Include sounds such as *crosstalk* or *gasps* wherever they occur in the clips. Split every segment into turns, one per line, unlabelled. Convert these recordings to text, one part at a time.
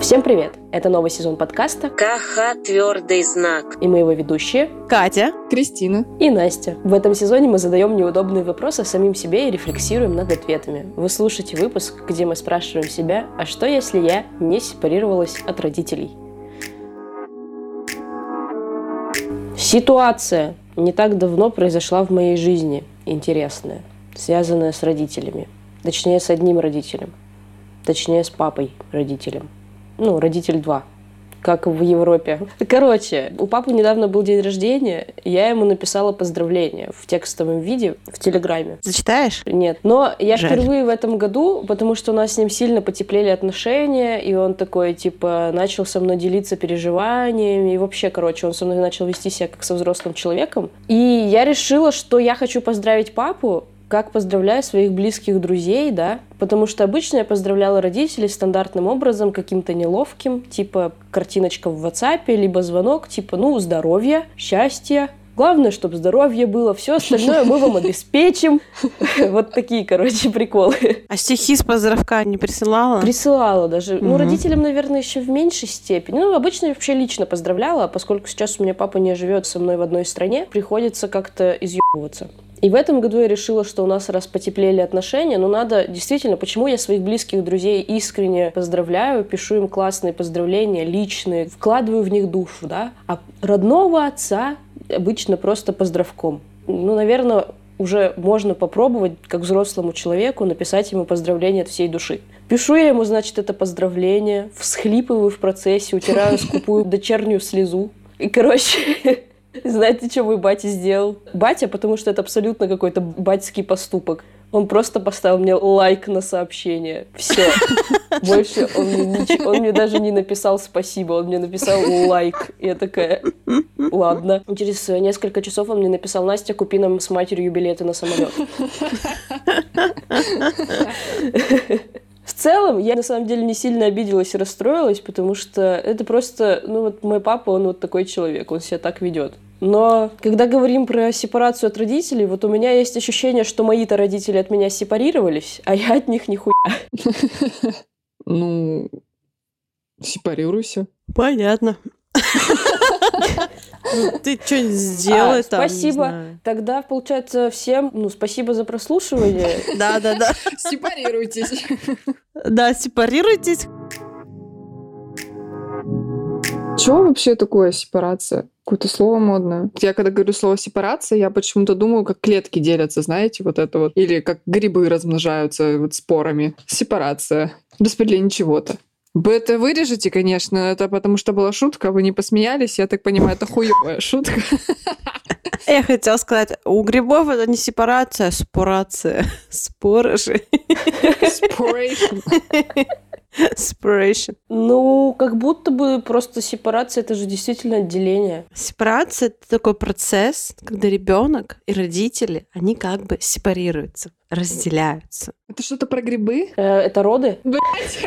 Всем привет! Это новый сезон подкаста
КХ «Твердый знак».
И мы его ведущие
Катя,
Кристина
и Настя. В этом сезоне мы задаем неудобные вопросы самим себе и рефлексируем над ответами. Вы слушаете выпуск, где мы спрашиваем себя, а что если я не сепарировалась от родителей? Ситуация не так давно произошла в моей жизни, интересная, связанная с родителями. Точнее, с одним родителем. Точнее, с папой родителем ну, родитель 2 как в Европе. *laughs* Короче, у папы недавно был день рождения, я ему написала поздравления в текстовом виде в Телеграме.
Зачитаешь?
Нет. Но я
Жаль.
впервые в этом году, потому что у нас с ним сильно потеплели отношения, и он такой, типа, начал со мной делиться переживаниями, и вообще, короче, он со мной начал вести себя как со взрослым человеком. И я решила, что я хочу поздравить папу, как поздравляю своих близких друзей, да, потому что обычно я поздравляла родителей стандартным образом, каким-то неловким, типа картиночка в WhatsApp, либо звонок, типа, ну, здоровья, счастья, Главное, чтобы здоровье было, все остальное мы вам обеспечим. *laughs* Вот такие, короче, приколы.
А стихи с поздравка не присылала?
Присылала даже. Ну, родителям, наверное, еще в меньшей степени. Ну, обычно я вообще лично поздравляла, а поскольку сейчас у меня папа не живет со мной в одной стране, приходится как-то изъебываться. И в этом году я решила, что у нас раз потеплели отношения, ну надо действительно, почему я своих близких друзей искренне поздравляю, пишу им классные поздравления, личные, вкладываю в них душу, да, а родного отца обычно просто поздравком. Ну, наверное, уже можно попробовать, как взрослому человеку, написать ему поздравление от всей души. Пишу я ему, значит, это поздравление, всхлипываю в процессе, утираю скупую *laughs* дочернюю слезу. И, короче, *laughs* знаете, что мой батя сделал? Батя, потому что это абсолютно какой-то батьский поступок. Он просто поставил мне лайк на сообщение. Все. Больше он мне, нич- он мне даже не написал спасибо, он мне написал лайк. Я такая, ладно. Через несколько часов он мне написал, Настя, купи нам с матерью билеты на самолет. В целом, я на самом деле не сильно обиделась и расстроилась, потому что это просто, ну вот мой папа, он вот такой человек, он себя так ведет. Но когда говорим про сепарацию от родителей, вот у меня есть ощущение, что мои-то родители от меня сепарировались, а я от них нихуя. *laughs*
Ну, сепарируйся.
Понятно. Ну, Ты что-нибудь сделай
А,
там, не
спасибо. Тогда, получается, всем, ну, спасибо за прослушивание. *laughs*
Да-да-да.
Сепарируйтесь.
Да, сепарируйтесь.
Что вообще такое сепарация? Какое-то слово модное. Я когда говорю слово сепарация, я почему-то думаю, как клетки делятся, знаете, вот это вот. Или как грибы размножаются вот спорами. Сепарация. Распределение чего-то. Вы это вырежете, конечно, это потому что была шутка, вы не посмеялись, я так понимаю, это хуевая шутка. *laughs*
Я хотела сказать, у грибов это не сепарация, а спорация. *laughs* Споры же. *laughs* *laughs*
Separation.
Ну, как будто бы просто сепарация, это же действительно отделение.
Сепарация — это такой процесс, когда ребенок и родители, они как бы сепарируются, разделяются.
Это что-то про грибы?
Э, Это роды?
Блять! *laughs*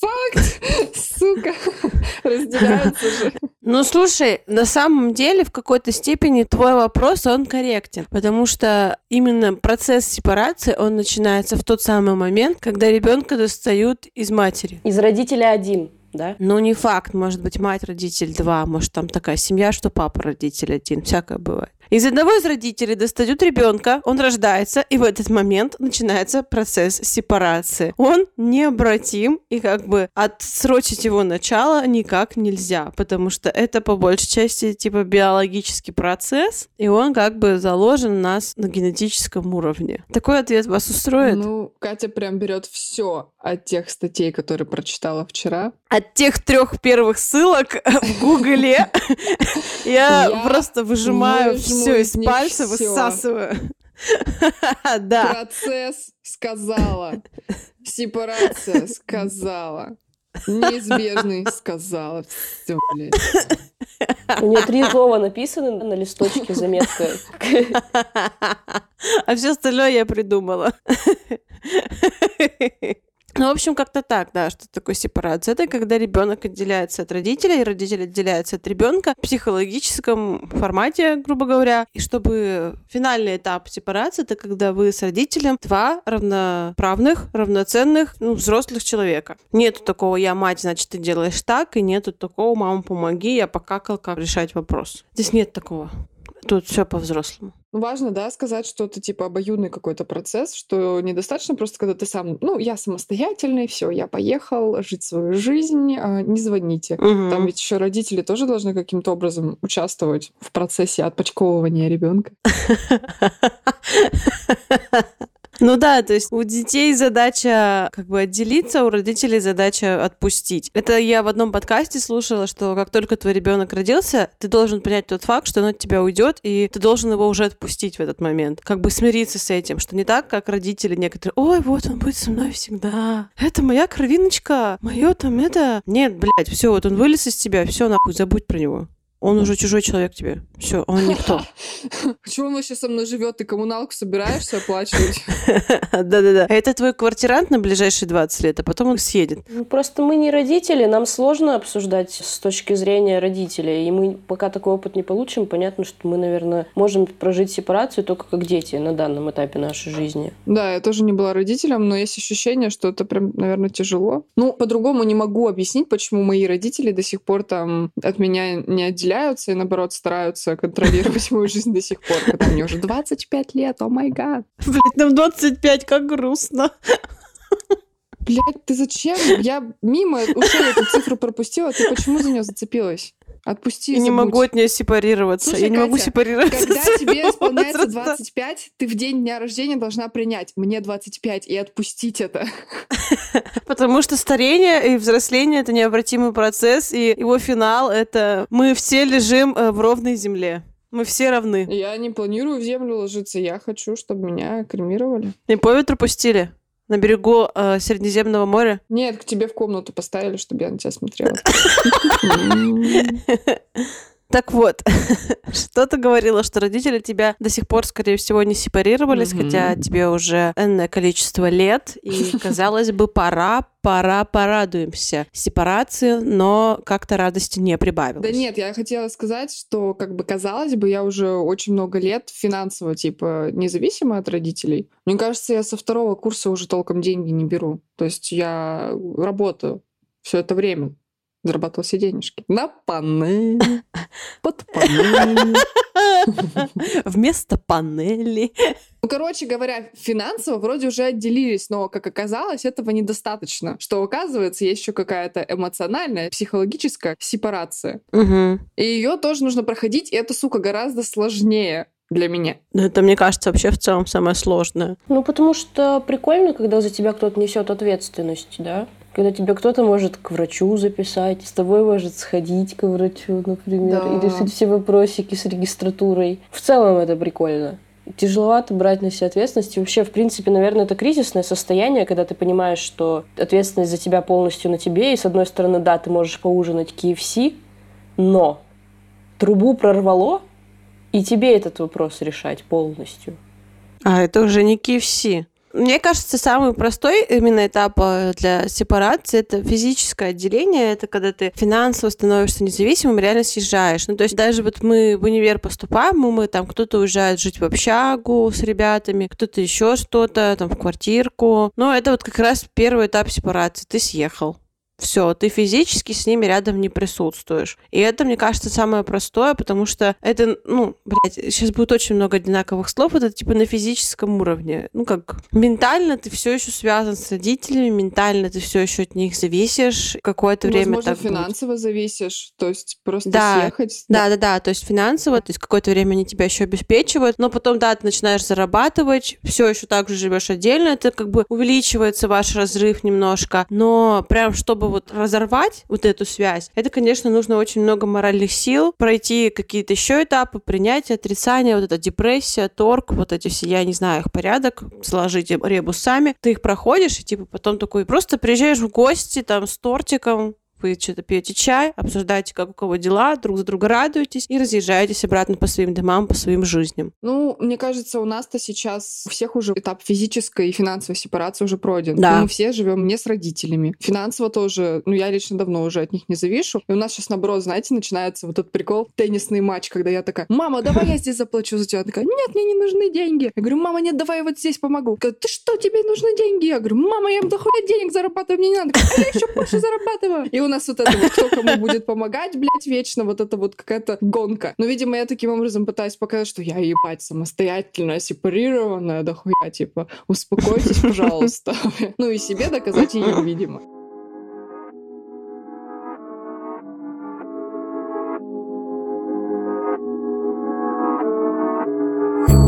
Факт! Сука! *laughs* Разделяются же.
Ну, слушай, на самом деле, в какой-то степени твой вопрос, он корректен, потому что именно процесс сепарации, он начинается в тот самый момент, когда ребенка достают из матери.
Из родителя один, да?
Ну, не факт, может быть, мать родитель два, может, там такая семья, что папа родитель один, всякое бывает. Из одного из родителей достают ребенка, он рождается, и в этот момент начинается процесс сепарации. Он необратим, и как бы отсрочить его начало никак нельзя, потому что это по большей части типа биологический процесс, и он как бы заложен у нас на генетическом уровне. Такой ответ вас устроит?
Ну, Катя прям берет все от тех статей, которые прочитала вчера.
От тех трех первых ссылок в Гугле я просто выжимаю все
из
пальца, высасываю. *laughs* Да.
Процесс сказала. Сепарация сказала. Неизбежный сказала. Все, блядь.
У нее три слова написаны на листочке, заметка. *laughs*
А все остальное я придумала. *laughs* Ну, в общем, как-то так, да, что такое сепарация. Это когда ребенок отделяется от родителей, и родитель отделяется от ребенка в психологическом формате, грубо говоря. И чтобы финальный этап сепарации, это когда вы с родителем два равноправных, равноценных, ну, взрослых человека. Нету такого «я мать, значит, ты делаешь так», и нету такого «мама, помоги, я покакал, как решать вопрос». Здесь нет такого. Тут все по-взрослому.
Ну, важно, да, сказать, что это типа обоюдный какой-то процесс, что недостаточно просто, когда ты сам, ну, я самостоятельный, все, я поехал жить свою жизнь, а, не звоните.
Мгм.
Там ведь еще родители тоже должны каким-то образом участвовать в процессе отпочковывания ребенка. *laughs*
Ну да, то есть у детей задача как бы отделиться, у родителей задача отпустить. Это я в одном подкасте слушала, что как только твой ребенок родился, ты должен принять тот факт, что он от тебя уйдет, и ты должен его уже отпустить в этот момент. Как бы смириться с этим, что не так, как родители некоторые, ой, вот он будет со мной всегда. Это моя кровиночка, мое там это. Нет, блядь, все, вот он вылез из тебя, все нахуй, забудь про него. Он уже чужой человек тебе. Все, он никто. *laughs*
Почему он вообще со мной живет? Ты коммуналку собираешься оплачивать? *laughs*
Да-да-да. Это твой квартирант на ближайшие 20 лет, а потом он съедет.
Ну, Просто мы не родители, нам сложно обсуждать с точки зрения родителей. И мы пока такой опыт не получим, понятно, что мы, наверное, можем прожить сепарацию только как дети на данном этапе нашей жизни.
Да, я тоже не была родителем, но есть ощущение, что это прям, наверное, тяжело. Ну, по-другому не могу объяснить, почему мои родители до сих пор там от меня не отделяются и, наоборот, стараются контролировать мою жизнь до сих пор, когда мне уже 25 лет, о май гад.
Блять, нам 25, как грустно.
Блядь, ты зачем? Я мимо ушей эту цифру пропустила, ты почему за нее зацепилась? Отпусти,
Я не могу от нее сепарироваться.
Слушай,
я не могу
Катя,
сепарироваться.
Когда тебе *laughs* исполняется
возраста.
25, ты в день дня рождения должна принять «мне 25» и отпустить это. *laughs*
Потому что старение и взросление — это необратимый процесс, и его финал — это мы все лежим э, в ровной земле. Мы все равны.
Я не планирую в землю ложиться, я хочу, чтобы меня кремировали.
И по ветру пустили на берегу э, Средиземного моря.
Нет, к тебе в комнату поставили, чтобы я на тебя смотрела. *laughs* *laughs* *laughs*
Так вот, *laughs* что ты говорила, что родители тебя до сих пор, скорее всего, не сепарировались,
Мгм.
хотя тебе уже энное количество лет, и, *laughs* казалось бы, пора, пора, порадуемся сепарации, но как-то радости не прибавилось.
Да нет, я хотела сказать, что, как бы казалось бы, я уже очень много лет финансово, типа, независима от родителей. Мне кажется, я со второго курса уже толком деньги не беру. То есть я работаю все это время. Зарабатывала все денежки. На панель. *laughs* Под панель. *laughs*
Вместо панели.
Ну, короче говоря, финансово вроде уже отделились, но, как оказалось, этого недостаточно. Что, оказывается, есть еще какая-то эмоциональная, психологическая сепарация.
Мгм.
И ее тоже нужно проходить, и это, сука, гораздо сложнее для меня.
Ну, Это, мне кажется, вообще в целом самое сложное.
Ну, потому что прикольно, когда за тебя кто-то несет ответственность, да? Когда тебя кто-то может к врачу записать, с тобой может сходить к врачу, например,
Да.
и решить все вопросики с регистратурой. В целом это прикольно. Тяжеловато брать на себя ответственность. И вообще, в принципе, наверное, это кризисное состояние, когда ты понимаешь, что ответственность за тебя полностью на тебе. И, с одной стороны, да, ты можешь поужинать KFC, но трубу прорвало, и тебе этот вопрос решать полностью.
А это уже не KFC. Мне кажется, самый простой именно этап э, для сепарации это физическое отделение. Это когда ты финансово становишься независимым, реально съезжаешь. Ну, то есть даже вот мы в универ поступаем, мы, мы там кто-то уезжает жить в общагу с ребятами, кто-то еще что-то, там в квартирку. Но это вот как раз первый этап сепарации. Ты съехал. Все, ты физически с ними рядом не присутствуешь. И это, мне кажется, самое простое, потому что это, ну, блядь, сейчас будет очень много одинаковых слов, это типа на физическом уровне. Ну, как ментально ты все еще связан с родителями, ментально ты все еще от них зависишь. Какое-то время
Возможно,
так будет.
финансово зависишь, то есть просто
Да.
съехать.
Да, да, да, то есть финансово, то есть какое-то время они тебя еще обеспечивают, но потом, да, ты начинаешь зарабатывать, все еще так же живешь отдельно, это как бы увеличивается ваш разрыв немножко, но прям чтобы вот разорвать вот эту связь, это, конечно, нужно очень много моральных сил, пройти какие-то еще этапы, принятие, отрицание, вот эта депрессия, торг, вот эти все, я не знаю их порядок, сложить ребус сами, ты их проходишь, и типа потом такой просто приезжаешь в гости там с тортиком, вы что-то пьете чай, обсуждаете, как у кого дела, друг за друга радуетесь и разъезжаетесь обратно по своим домам, по своим жизням.
Ну, мне кажется, у нас-то сейчас у всех уже этап физической и финансовой сепарации уже пройден.
Да.
Мы все живем не с родителями. Финансово тоже, ну, я лично давно уже от них не завишу. И у нас сейчас, наоборот, знаете, начинается вот этот прикол, теннисный матч, когда я такая, мама, давай я здесь заплачу за тебя. Она такая, нет, мне не нужны деньги. Я говорю, мама, нет, давай я вот здесь помогу. Говорит, ты что, тебе нужны деньги? Я говорю, мама, я дохуя денег зарабатываю, мне не надо. А я еще больше зарабатываю. И у нас вот это вот, кто кому будет помогать, блядь, вечно вот это вот какая-то гонка. Но, видимо, я таким образом пытаюсь показать, что я, ебать, самостоятельная, сепарированная, дохуя, типа, успокойтесь, *laughs* пожалуйста. *laughs* Ну и себе доказать и им, видимо.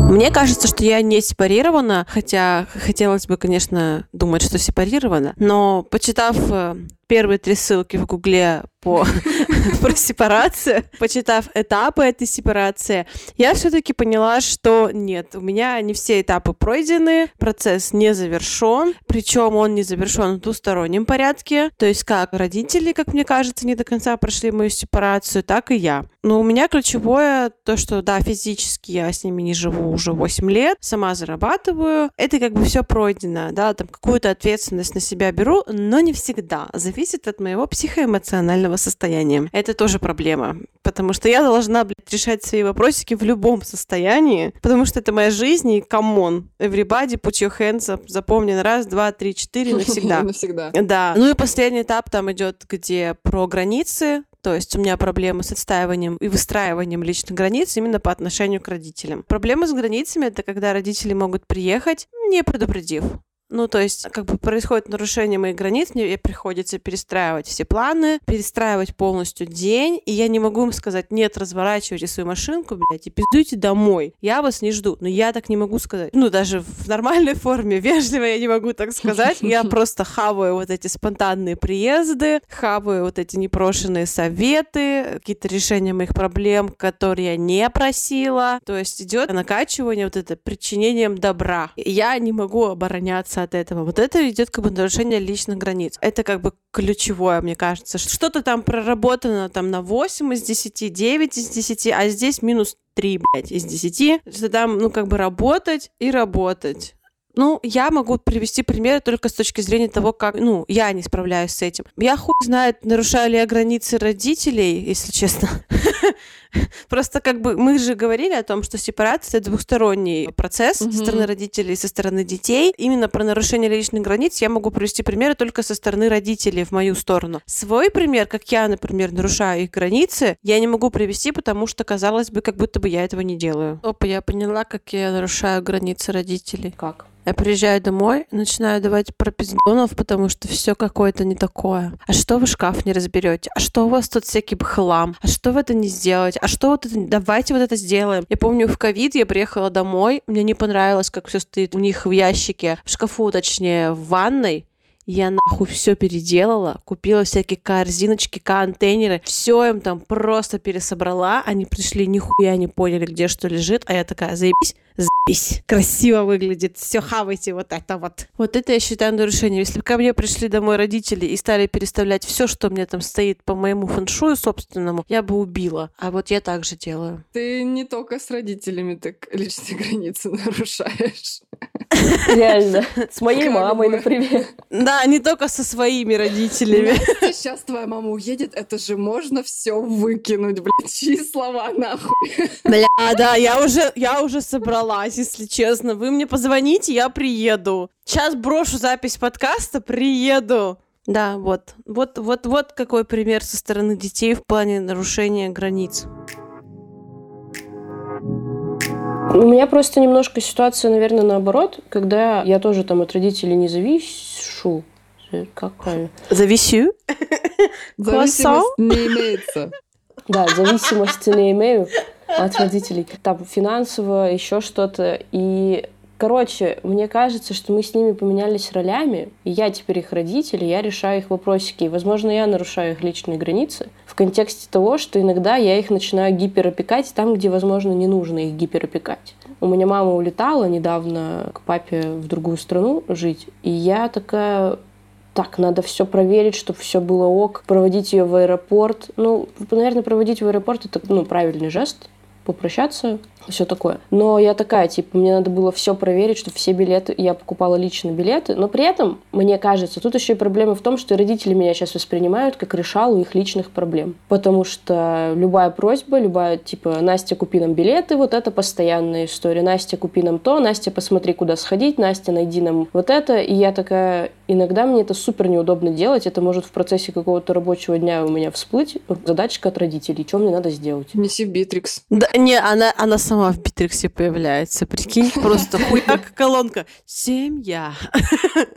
Мне кажется, что я не сепарирована, хотя хотелось бы, конечно, думать, что сепарирована, но почитав э, первые три ссылки в Гугле по *laughs* про сепарацию, почитав этапы этой сепарации, я все-таки поняла, что нет, у меня не все этапы пройдены, процесс не завершен, причем он не завершен в двустороннем порядке, то есть как родители, как мне кажется, не до конца прошли мою сепарацию, так и я. Но у меня ключевое то, что да, физически я с ними не живу уже 8 лет, сама зарабатываю, это как бы все пройдено, да, там какую-то ответственность на себя беру, но не всегда, зависит от моего психоэмоционального состояния. Это тоже проблема, потому что я должна, блядь, решать свои вопросики в любом состоянии, потому что это моя жизнь, и come on, everybody put your hands up, запомни на раз, два, три, четыре, навсегда. *laughs*
Навсегда.
Да. Ну и последний этап там идет, где про границы, то есть у меня проблемы с отстаиванием и выстраиванием личных границ именно по отношению к родителям. Проблема с границами — это когда родители могут приехать, не предупредив. Ну, то есть, как бы происходит нарушение моих границ, мне приходится перестраивать все планы, перестраивать полностью день, и я не могу им сказать, нет, разворачивайте свою машинку, блядь, и пиздуйте домой. Я вас не жду. Но я так не могу сказать. Ну, даже в нормальной *laughs* форме, вежливо я не могу так сказать. Я *laughs* просто хаваю вот эти спонтанные приезды, хаваю вот эти непрошенные советы, какие-то решения моих проблем, которые я не просила. То есть идет накачивание вот это причинением добра. Я не могу обороняться от этого. Вот это идет как бы нарушение личных границ. Это как бы ключевое, мне кажется. Что-то там проработано там на 8 из 10, 9 из 10, а здесь минус 3, блядь, из 10. Что там, ну, как бы работать и работать. Ну, я могу привести примеры только с точки зрения того, как, ну, я не справляюсь с этим. Я хуй знает, нарушаю ли я границы родителей, если честно. *laughs* Просто как бы мы же говорили о том, что сепарация это двухсторонний процесс со стороны родителей и со стороны детей. Именно про нарушение личных границ я могу привести примеры только со стороны родителей в мою сторону. Свой пример, как я, например, нарушаю их границы, я не могу привести, потому что казалось бы, как будто бы я этого не делаю. Опа, я поняла, как я нарушаю границы родителей.
Как?
Я приезжаю домой, начинаю давать пропиздонов, потому что все какое-то не такое. А что вы шкаф не разберете? А что у вас тут всякий хлам? А что вы это не сделаете? А что вот это? Давайте вот это сделаем. Я помню, в ковид я приехала домой, мне не понравилось, как все стоит у них в ящике, в шкафу, точнее, в ванной. Я нахуй все переделала, купила всякие корзиночки, контейнеры, все им там просто пересобрала. Они пришли, нихуя не поняли, где что лежит, а я такая, заебись, заебись, красиво выглядит, все хавайте вот это вот. Вот это я считаю нарушением. Если бы ко мне пришли домой родители и стали переставлять все, что меня там стоит по моему фэншую собственному, я бы убила. А вот я так же делаю.
Ты не только с родителями так личные *laughs* границы нарушаешь. *laughs*
Реально. С моей мамой, например.
Да, не только со своими родителями.
Сейчас твоя мама уедет, это же можно все выкинуть, блядь, чьи слова нахуй.
Бля, да, я уже, я уже собралась, если честно. Вы мне позвоните, я приеду. Сейчас брошу запись подкаста, приеду. Да, вот. Вот, вот, вот какой пример со стороны детей в плане нарушения границ.
У меня просто немножко ситуация, наверное, наоборот, когда я тоже там от родителей не завишу. Как правильно?
Зависю. *laughs*
Зависимость не имеется.
Да, зависимости не имею от родителей. Там финансово, еще что-то. И, короче, мне кажется, что мы с ними поменялись ролями, и я теперь их родитель, и я решаю их вопросики. И, возможно, я нарушаю их личные границы контексте того, что иногда я их начинаю гиперопекать там, где, возможно, не нужно их гиперопекать. У меня мама улетала недавно к папе в другую страну жить, и я такая, так, надо все проверить, чтобы все было ок, проводить ее в аэропорт. Ну, наверное, проводить в аэропорт это ну, правильный жест, попрощаться, все такое. Но я такая, типа, мне надо было все проверить, что все билеты, я покупала лично билеты, но при этом, мне кажется, тут еще и проблема в том, что родители меня сейчас воспринимают как решалу их личных проблем. Потому что любая просьба, любая, типа, Настя, купи нам билеты, вот это постоянная история. Настя, купи нам то, Настя, посмотри, куда сходить, Настя, найди нам вот это. И я такая, иногда мне это супер неудобно делать, это может в процессе какого-то рабочего дня у меня всплыть задачка от родителей, что мне надо сделать.
Неси Битрикс.
Да, не, она, она сама в Битриксе появляется, прикинь, просто хуяк колонка. Семья.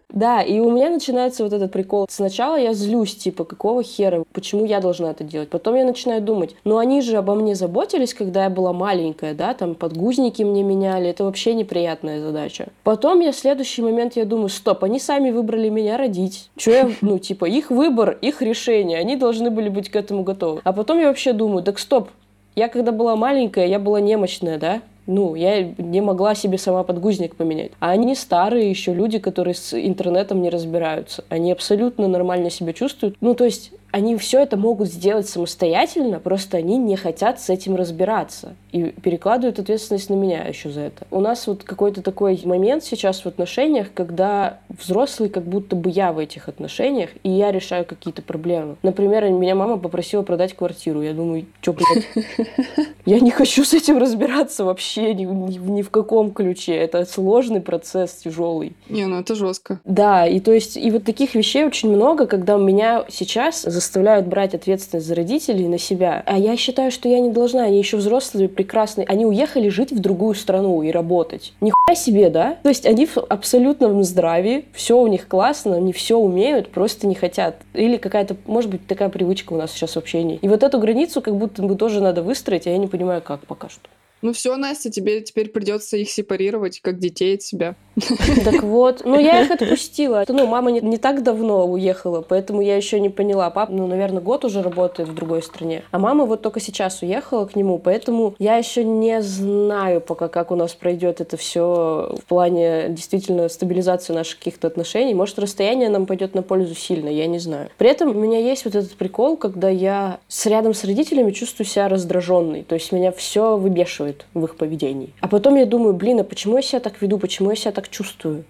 Да, и у меня начинается вот этот прикол. Сначала я злюсь, типа, какого хера, почему я должна это делать? Потом я начинаю думать, ну они же обо мне заботились, когда я была маленькая, да, там подгузники мне меняли, это вообще неприятная задача. Потом я в следующий момент я думаю, стоп, они сами выбрали меня родить. Че я, ну, типа, их выбор, их решение, они должны были быть к этому готовы. А потом я вообще думаю, так стоп, я когда была маленькая, я была немощная, да? Ну, я не могла себе сама подгузник поменять. А они старые еще люди, которые с интернетом не разбираются. Они абсолютно нормально себя чувствуют. Ну, то есть они все это могут сделать самостоятельно, просто они не хотят с этим разбираться и перекладывают ответственность на меня еще за это. У нас вот какой-то такой момент сейчас в отношениях, когда взрослый как будто бы я в этих отношениях, и я решаю какие-то проблемы. Например, меня мама попросила продать квартиру. Я думаю, что, блядь, *laughs* я не хочу с этим разбираться вообще ни, ни, ни в каком ключе. Это сложный процесс, тяжелый.
Не, ну это жестко.
Да, и то есть, и вот таких вещей очень много, когда меня сейчас заставляют брать ответственность за родителей на себя. А я считаю, что я не должна. Они еще взрослые, прекрасные. Они уехали жить в другую страну и работать. Нихуя себе, да? То есть они в абсолютном здравии, все у них классно, они все умеют, просто не хотят. Или какая-то, может быть, такая привычка у нас сейчас в общении. И вот эту границу как будто бы тоже надо выстроить, а я не понимаю, как пока что.
Ну все, Настя, тебе теперь придется их сепарировать, как детей от себя. *laughs*
Так вот, ну я их отпустила. Ну, мама не, не так давно уехала, поэтому я еще не поняла. Пап, ну, наверное, год уже работает в другой стране. А мама вот только сейчас уехала к нему, поэтому я еще не знаю пока, как у нас пройдет это все в плане действительно стабилизации наших каких-то отношений. Может, расстояние нам пойдет на пользу сильно, я не знаю. При этом у меня есть вот этот прикол, когда я с рядом с родителями чувствую себя раздраженной. То есть меня все выбешивает в их поведении. А потом я думаю, блин, а почему я себя так веду, почему я себя так чувствую?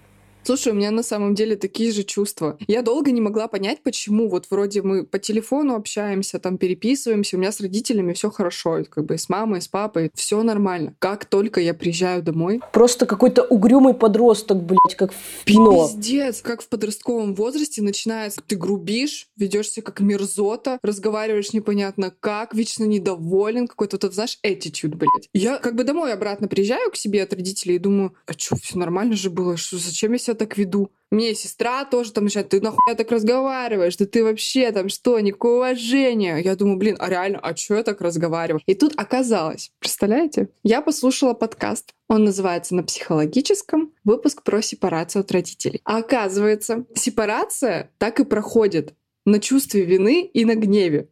Слушай, у меня на самом деле такие же чувства. Я долго не могла понять, почему. Вот вроде мы по телефону общаемся, там переписываемся, у меня с родителями все хорошо, как бы с мамой, с папой, все нормально. Как только я приезжаю домой...
Просто какой-то угрюмый подросток, блядь, как в кино.
Пиздец, как в подростковом возрасте начинается. Ты грубишь, ведешься как мерзота, разговариваешь непонятно как, вечно недоволен, какой-то вот, знаешь, attitude, блядь. Я как бы домой обратно приезжаю к себе от родителей и думаю, а что, все нормально же было, что, зачем я себя так веду? Мне сестра тоже там начинает, ты нахуй так разговариваешь, да ты вообще там что, никакого уважения. Я думаю, блин, а реально, а что я так разговариваю? И тут оказалось, представляете, я послушала подкаст, он называется «На психологическом», выпуск про сепарацию от родителей. А оказывается, сепарация так и проходит на чувстве вины и на гневе.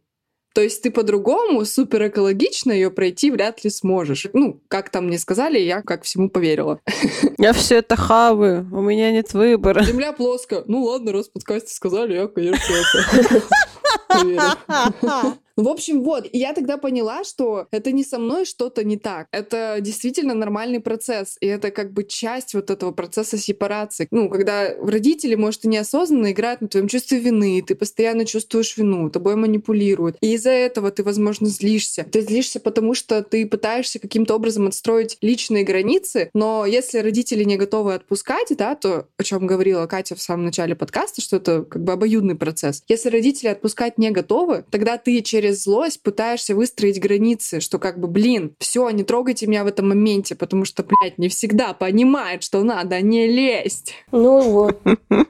То есть ты по-другому супер экологично ее пройти вряд ли сможешь. Ну, как там мне сказали, я как всему поверила. *laughs*
Я все это хаваю, у меня нет выбора.
Земля плоская. Ну ладно, раз в подкасте сказали, я, конечно, это. *laughs* *laughs* В общем, вот. И я тогда поняла, что это не со мной что-то не так. Это действительно нормальный процесс. И это как бы часть вот этого процесса сепарации. Ну, когда родители, может, и неосознанно играют на твоем чувстве вины, ты постоянно чувствуешь вину, тобой манипулируют. И из-за этого ты, возможно, злишься. Ты злишься, потому что ты пытаешься каким-то образом отстроить личные границы, но если родители не готовы отпускать, да, то, о чем говорила Катя в самом начале подкаста, что это как бы обоюдный процесс. Если родители отпускать не готовы, тогда ты через через злость пытаешься выстроить границы, что как бы, блин, все, не трогайте меня в этом моменте, потому что, блядь, не всегда понимает, что надо не лезть.
Ну вот.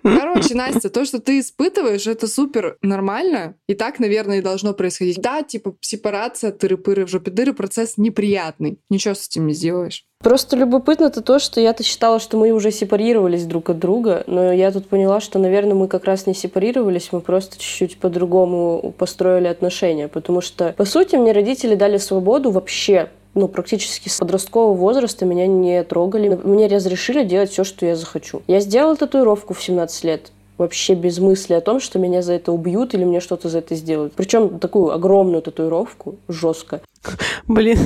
Короче, Настя, то, что ты испытываешь, это супер нормально, и так, наверное, и должно происходить. Да, типа, сепарация, тыры-пыры в жопе дыры, процесс неприятный. Ничего с этим не сделаешь.
Просто любопытно это то, что я-то считала, что мы уже сепарировались друг от друга, но я тут поняла, что, наверное, мы как раз не сепарировались, мы просто чуть-чуть по-другому построили отношения, потому что, по сути, мне родители дали свободу вообще ну, практически с подросткового возраста меня не трогали. Мне разрешили делать все, что я захочу. Я сделала татуировку в 17 лет вообще без мысли о том, что меня за это убьют или мне что-то за это сделают. Причем такую огромную татуировку, жестко.
Блин,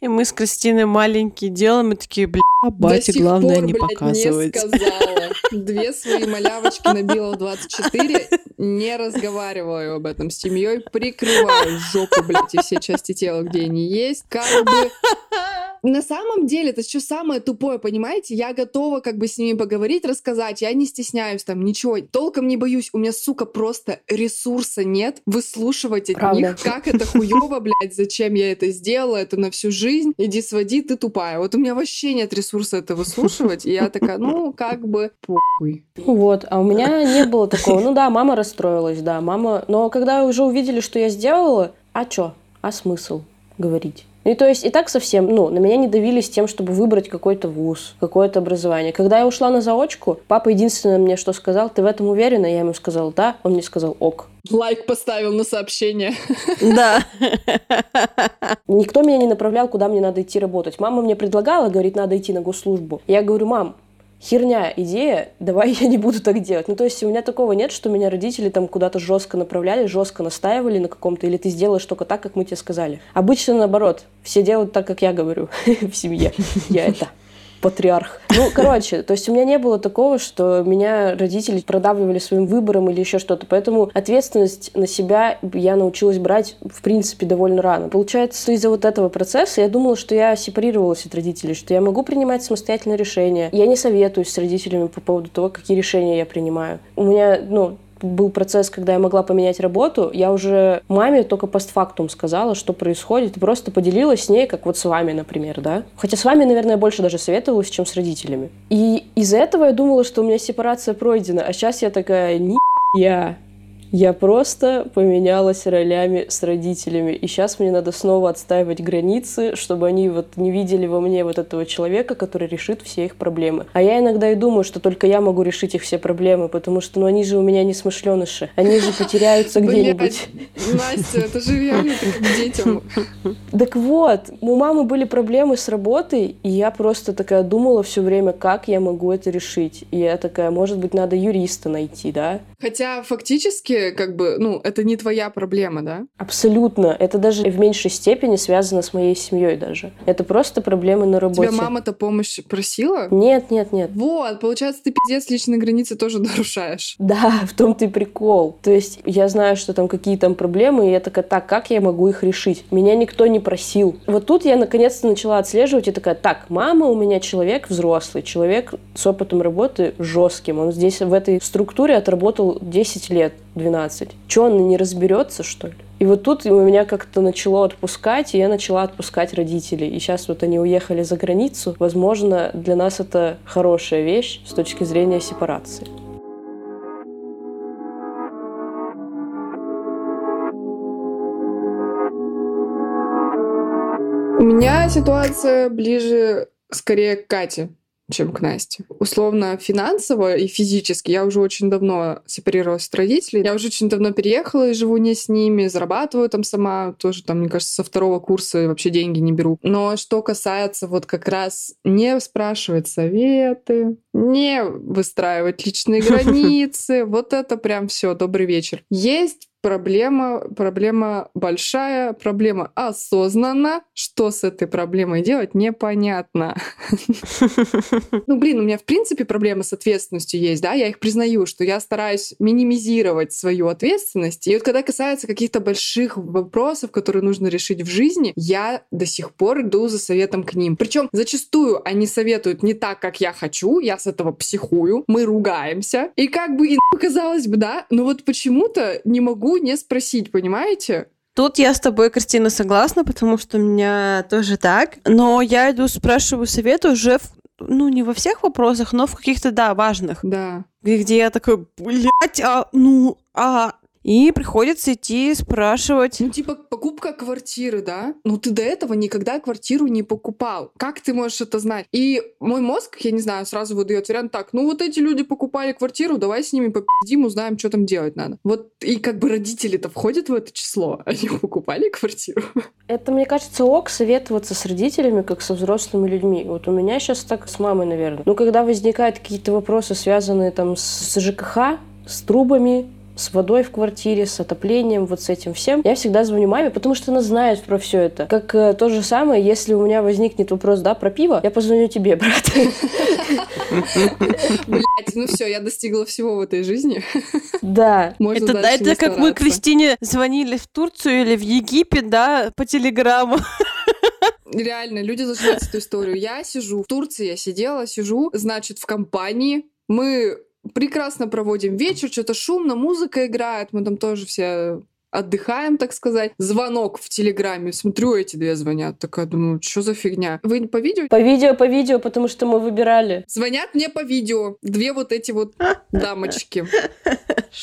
и мы с Кристиной маленькие делаем, и такие, бля, бате
До сих
главное
пор,
не
блядь,
показывать.
Не сказала. *laughs* Две свои малявочки набила в 24, не разговариваю об этом с семьей, прикрываю жопу, блядь, и все части тела, где они есть. Как бы *laughs* на самом деле, это что самое тупое, понимаете? Я готова как бы с ними поговорить, рассказать. Я не стесняюсь там ничего. Толком не боюсь. У меня, сука, просто ресурса нет выслушивать от
Правда.
них, как это хуево, блядь, зачем я это сделала, это на всю жизнь. Иди своди, ты тупая. Вот у меня вообще нет ресурса это выслушивать. И я такая, *laughs* ну, как бы похуй.
Вот, а у меня не было такого. Ну да, мама расстроилась, да, мама... Но когда уже увидели, что я сделала, а чё? А смысл говорить? И то есть и так совсем, ну, на меня не давили с тем, чтобы выбрать какой-то вуз, какое-то образование. Когда я ушла на заочку, папа единственное мне что сказал, ты в этом уверена? Я ему сказала, да. Он мне сказал, ок.
Лайк поставил на сообщение.
Да.
Никто меня не направлял, куда мне надо идти работать. Мама мне предлагала, говорит, надо идти на госслужбу. Я говорю, мам, херня идея, давай я не буду так делать. Ну, то есть у меня такого нет, что меня родители там куда-то жестко направляли, жестко настаивали на каком-то, или ты сделаешь только так, как мы тебе сказали. Обычно наоборот, все делают так, как я говорю *laughs* в семье. Я это патриарх. Ну, *laughs* короче, то есть у меня не было такого, что меня родители продавливали своим выбором или еще что-то. Поэтому ответственность на себя я научилась брать, в принципе, довольно рано. Получается, что из-за вот этого процесса я думала, что я сепарировалась от родителей, что я могу принимать самостоятельно решения. Я не советуюсь с родителями по поводу того, какие решения я принимаю. У меня, ну, был процесс, когда я могла поменять работу, я уже маме только постфактум сказала, что происходит, просто поделилась с ней, как вот с вами, например, да. Хотя с вами, наверное, больше даже советовалась, чем с родителями. И из-за этого я думала, что у меня сепарация пройдена, а сейчас я такая, ни я. Я просто поменялась ролями с родителями. И сейчас мне надо снова отстаивать границы, чтобы они вот не видели во мне вот этого человека, который решит все их проблемы. А я иногда и думаю, что только я могу решить их все проблемы, потому что ну они же у меня не смышленыши. Они же потеряются *laughs* где-нибудь.
Настя, это же реально как детям. *laughs*
Так вот, у мамы были проблемы с работой, и я просто такая думала все время, как я могу это решить. И я такая, может быть, надо юриста найти, да?
Хотя фактически, как бы, ну, это не твоя проблема, да?
Абсолютно. Это даже в меньшей степени связано с моей семьей даже. Это просто проблемы на работе.
Тебя мама-то помощь просила?
Нет, нет, нет.
Вот, получается, ты пиздец личные границы тоже *laughs* нарушаешь.
Да, в том-то и прикол. То есть я знаю, что там какие там проблемы, и я такая, так, как я могу их решить? Меня никто не просил. Вот тут я наконец-то начала отслеживать и такая, так, мама у меня человек взрослый, человек с опытом работы жестким. Он здесь в этой структуре отработал 10 лет, 12. Че, он не разберется, что ли? И вот тут у меня как-то начало отпускать, и я начала отпускать родителей. И сейчас вот они уехали за границу. Возможно, для нас это хорошая вещь с точки зрения сепарации.
У меня ситуация ближе скорее к Кате, чем к Насте. Условно финансово и физически я уже очень давно сепарировалась от родителей. Я уже очень давно переехала и живу не с ними, зарабатываю там сама, тоже там, мне кажется, со второго курса вообще деньги не беру. Но что касается вот как раз не спрашивать советы, не выстраивать личные *laughs* границы, вот это прям все, добрый вечер. Есть проблема, проблема большая, проблема осознанна. Что с этой проблемой делать, непонятно. *laughs* Ну, блин, у меня в принципе проблема с ответственностью есть, да, я их признаю, что я стараюсь минимизировать свою ответственность. И вот когда касается каких-то больших вопросов, которые нужно решить в жизни, я до сих пор иду за советом к ним. Причем зачастую они советуют не так, как я хочу, я с этого психую, мы ругаемся. И как бы, и казалось бы, да, но вот почему-то не могу не спросить, понимаете?
Тут я с тобой, Кристина, согласна, потому что у меня тоже так. Но я иду спрашиваю совета уже, в, ну, не во всех вопросах, но в каких-то, да, важных.
Да.
Где, где я такой, блядь, а, ну, а... И приходится идти спрашивать.
Ну, типа, покупка квартиры, да? Ну, ты до этого никогда квартиру не покупал. Как ты можешь это знать? И мой мозг, я не знаю, сразу выдает вариант так, ну, вот эти люди покупали квартиру, давай с ними попиздим, узнаем, что там делать надо. Вот, и как бы родители-то входят в это число, *laughs* они покупали квартиру.
Это, мне кажется, ок советоваться с родителями, как со взрослыми людьми. Вот у меня сейчас так с мамой, наверное. Ну, когда возникают какие-то вопросы, связанные там с ЖКХ, с трубами, с водой в квартире, с отоплением, вот с этим всем, я всегда звоню маме, потому что она знает про все это. Как э, то же самое, если у меня возникнет вопрос, да, про пиво, я позвоню тебе, *laughs* брат.
Блять, ну все, я достигла всего в этой жизни.
Да.
Это, это как мы. Кристине звонили в Турцию или в Египет, да, по телеграмму.
Реально, люди знать эту историю. Я сижу в Турции, я сидела, сижу, значит, в компании. Мы прекрасно проводим вечер, что-то шумно, музыка играет, мы там тоже все отдыхаем, так сказать. Звонок в Телеграме. Смотрю, эти две звонят. Такая, думаю, что за фигня? Вы по видео?
По видео, по видео, потому что мы выбирали.
Звонят мне по видео. Две вот эти вот дамочки.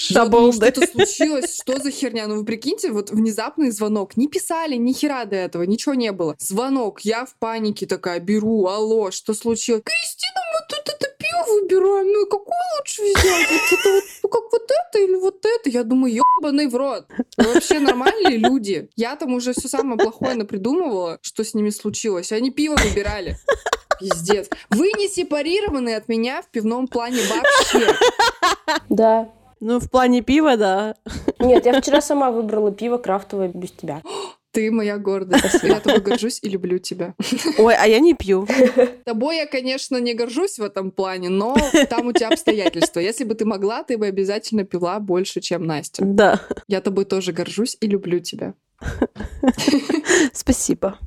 Я думаю, что-то случилось, что за херня? Ну вы прикиньте, вот внезапный звонок. Не писали ни хера до этого, ничего не было. Звонок, я в панике такая, беру, алло, что случилось? Кристина, мы тут это пиво выбираем, ну и какое лучше взять? Вот это вот, ну как вот это или вот это? Я думаю, ебаный в рот. Вы вообще нормальные люди? Я там уже все самое плохое напридумывала, что с ними случилось. Они пиво выбирали. Пиздец. Вы не сепарированы от меня в пивном плане вообще.
Да.
Ну, в плане пива, да.
Нет, я вчера сама выбрала пиво крафтовое без тебя. *gasps* *gasps*
Ты моя гордость. Я тобой горжусь и люблю тебя.
Ой, а я не пью.
Тобой я, конечно, не горжусь в этом плане, но там у тебя обстоятельства. Если бы ты могла, ты бы обязательно пила больше, чем Настя.
Да.
Я тобой тоже горжусь и люблю тебя. *laughs*
Спасибо.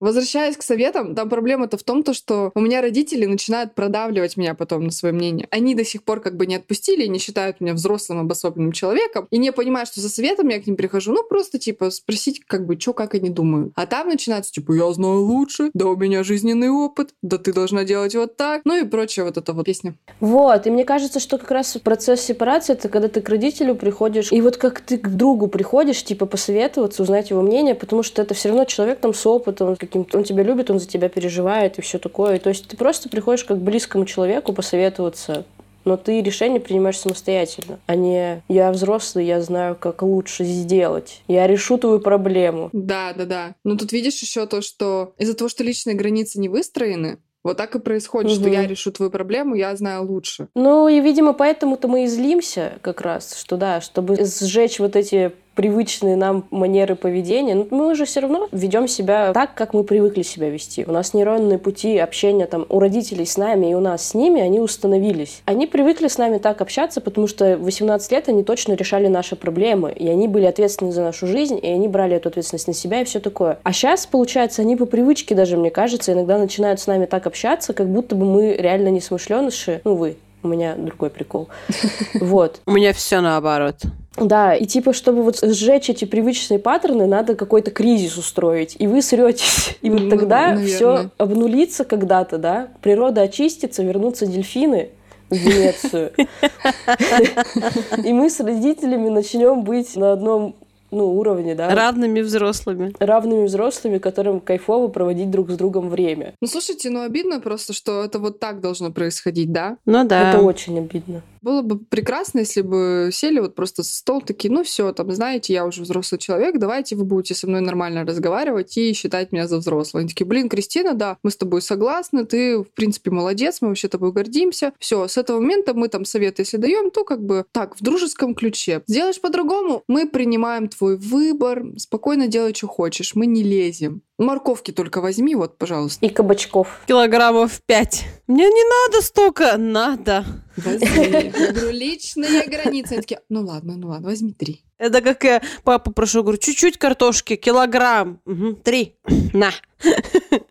Возвращаясь к советам, там проблема-то в том, то, что у меня родители начинают продавливать меня потом на свое мнение. Они до сих пор как бы не отпустили и не считают меня взрослым обособленным человеком. И не понимают, что за советом я к ним прихожу, ну просто типа спросить как бы, что, как они думают. А там начинается типа, я знаю лучше, да у меня жизненный опыт, да ты должна делать вот так, ну и прочее вот это вот песня.
Вот, и мне кажется, что как раз процесс сепарации это когда ты к родителю приходишь, и вот как ты к другу приходишь, типа посоветоваться, узнать его мнение, потому что это все равно человек там с опытом, каким-то, он тебя любит, он за тебя переживает и все такое. И то есть ты просто приходишь как к близкому человеку посоветоваться, но ты решение принимаешь самостоятельно, а не я взрослый, я знаю, как лучше сделать. Я решу твою проблему.
Да, да, да. Но тут видишь еще то, что из-за того, что личные границы не выстроены, вот так и происходит, что
Мгм.
я решу твою проблему, я знаю лучше.
Ну и, видимо, поэтому-то мы и злимся как раз, что да, чтобы сжечь вот эти привычные нам манеры поведения, ну, мы уже все равно ведем себя так, как мы привыкли себя вести. У нас нейронные пути общения там у родителей с нами и у нас с ними, они установились. Они привыкли с нами так общаться, потому что в 18 лет они точно решали наши проблемы, и они были ответственны за нашу жизнь, и они брали эту ответственность на себя и все такое. А сейчас, получается, они по привычке даже, мне кажется, иногда начинают с нами так общаться, как будто бы мы реально не смышленыши. Ну, вы. У меня другой прикол. *laughs* Вот.
У меня все наоборот.
Да, и типа, чтобы вот сжечь эти привычные паттерны, надо какой-то кризис устроить, и вы сретесь. *laughs* И вот
Ну,
тогда
наверное.
все обнулится когда-то, да, природа очистится, вернутся дельфины в Венецию. *laughs* И мы с родителями начнем быть на одном ну, уровне, да,
Равными взрослыми.
равными взрослыми, которым кайфово проводить друг с другом время.
Ну, слушайте, ну обидно просто, что это вот так должно происходить, да?
Ну да.
Это очень обидно.
Было бы прекрасно, если бы сели вот просто за стол такие, ну все, там, знаете, я уже взрослый человек, давайте вы будете со мной нормально разговаривать и считать меня за взрослого. Они такие, блин, Кристина, да, мы с тобой согласны, ты, в принципе, молодец, мы вообще тобой гордимся. Все, с этого момента мы там советы, если даем, то как бы так, в дружеском ключе. Сделаешь по-другому, мы принимаем твой выбор, спокойно делай, что хочешь, мы не лезем. Морковки только возьми, вот, пожалуйста.
И кабачков.
Килограммов пять. Мне не надо столько. Надо.
Возьми. Я говорю, личные границы. Они такие, ну ладно, ну ладно, возьми три.
Это как я папу прошу, говорю, чуть-чуть картошки, килограмм. Мгм, три. На.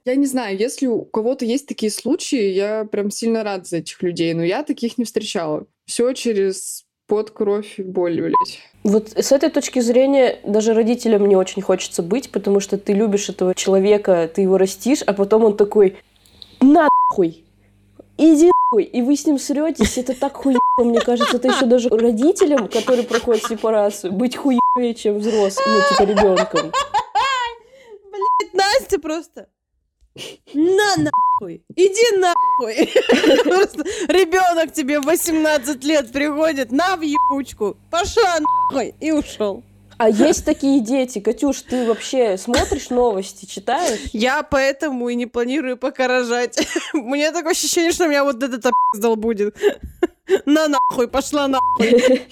Я не знаю, если у кого-то есть такие случаи, я прям сильно рад за этих людей, но я таких не встречала. Все через под кровь и боль, блядь.
Вот с этой точки зрения даже родителям не очень хочется быть, потому что ты любишь этого человека, ты его растишь, а потом он такой, на хуй, иди нахуй, и вы с ним сретесь, это так хуево, мне кажется, это еще даже родителям, которые проходят сепарацию, быть хуевее, чем взрослым, ну, типа ребенком.
Настя просто. На нахуй. Иди нахуй. *laughs* Ребенок тебе в 18 лет приходит, на в ебучку. Пошла нахуй. И ушел.
А есть такие дети, Катюш, ты вообще смотришь новости, читаешь?
Я поэтому и не планирую пока рожать. *laughs* Мне такое ощущение, что меня вот этот опиздал будет. *laughs* На нахуй, пошла нахуй.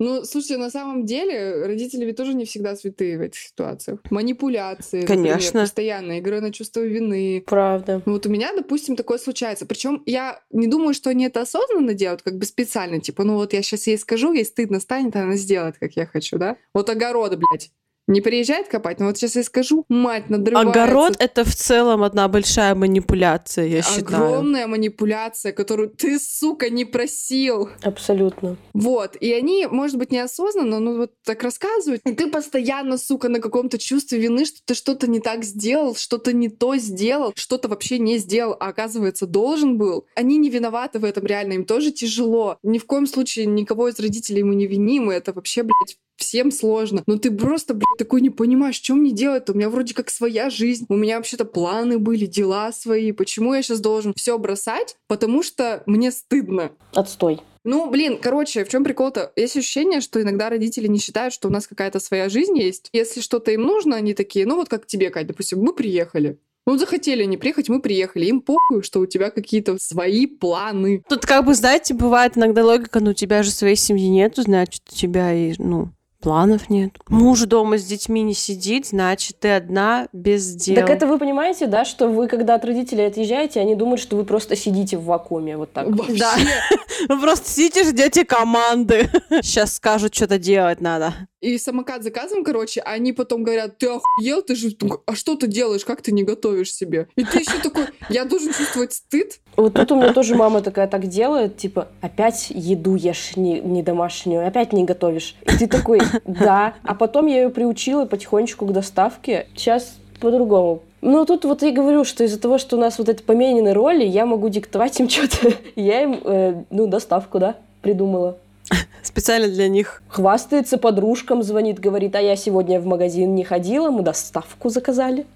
Ну, слушайте, на самом деле родители ведь тоже не всегда святые в этих ситуациях. Манипуляции, например,
Конечно.
постоянно игры на чувство вины.
Правда.
Вот у меня, допустим, такое случается. Причем я не думаю, что они это осознанно делают, как бы специально. Типа, ну вот я сейчас ей скажу, ей стыдно станет, она сделает, как я хочу, да? Вот огороды, блядь. Не приезжает копать, но вот сейчас я скажу, мать надрывается.
Огород — это в целом одна большая манипуляция, я считаю.
Огромная манипуляция, которую ты, сука, не просил.
Абсолютно.
Вот, и они, может быть, неосознанно, но вот так рассказывают, и ты постоянно, сука, на каком-то чувстве вины, что ты что-то не так сделал, что-то не то сделал, что-то вообще не сделал, а оказывается должен был. Они не виноваты в этом реально, им тоже тяжело. Ни в коем случае никого из родителей мы не виним, и это вообще, блядь, всем сложно. Но ты просто, блядь, такой не понимаешь, что мне делать-то? У меня вроде как своя жизнь, у меня вообще-то планы были, дела свои. Почему я сейчас должен все бросать? Потому что мне стыдно.
Отстой.
Ну, блин, короче, в чем прикол-то? Есть ощущение, что иногда родители не считают, что у нас какая-то своя жизнь есть. Если что-то им нужно, они такие, ну вот как тебе, Кать, допустим, мы приехали. Ну, захотели они приехать, мы приехали. Им похуй, что у тебя какие-то свои планы.
Тут как бы, знаете, бывает иногда логика, ну у тебя же своей семьи нету, значит, у тебя и, ну, планов нет. Муж дома с детьми не сидит, значит, ты одна без дел.
Так это вы понимаете, да, что вы, когда от родителей отъезжаете, они думают, что вы просто сидите в вакууме, вот так.
Вообще.
Да. *laughs* Вы просто сидите, ждете команды. *laughs* Сейчас скажут, что-то делать надо.
И самокат заказываем, короче, а они потом говорят, ты охуел, ты же, а что ты делаешь, как ты не готовишь себе? И ты еще такой, я должен чувствовать стыд?
Вот тут у меня тоже мама такая так делает, типа, опять еду ешь не, не домашнюю, опять не готовишь. И ты такой, да. А потом я ее приучила потихонечку к доставке. Сейчас по-другому. Ну, тут вот я говорю, что из-за того, что у нас вот эти поменены роли, я могу диктовать им что-то. *laughs* Я им, э, ну, доставку, да, придумала. *laughs*
Специально для них.
Хвастается подружкам, звонит, говорит, а я сегодня в магазин не ходила, мы доставку заказали.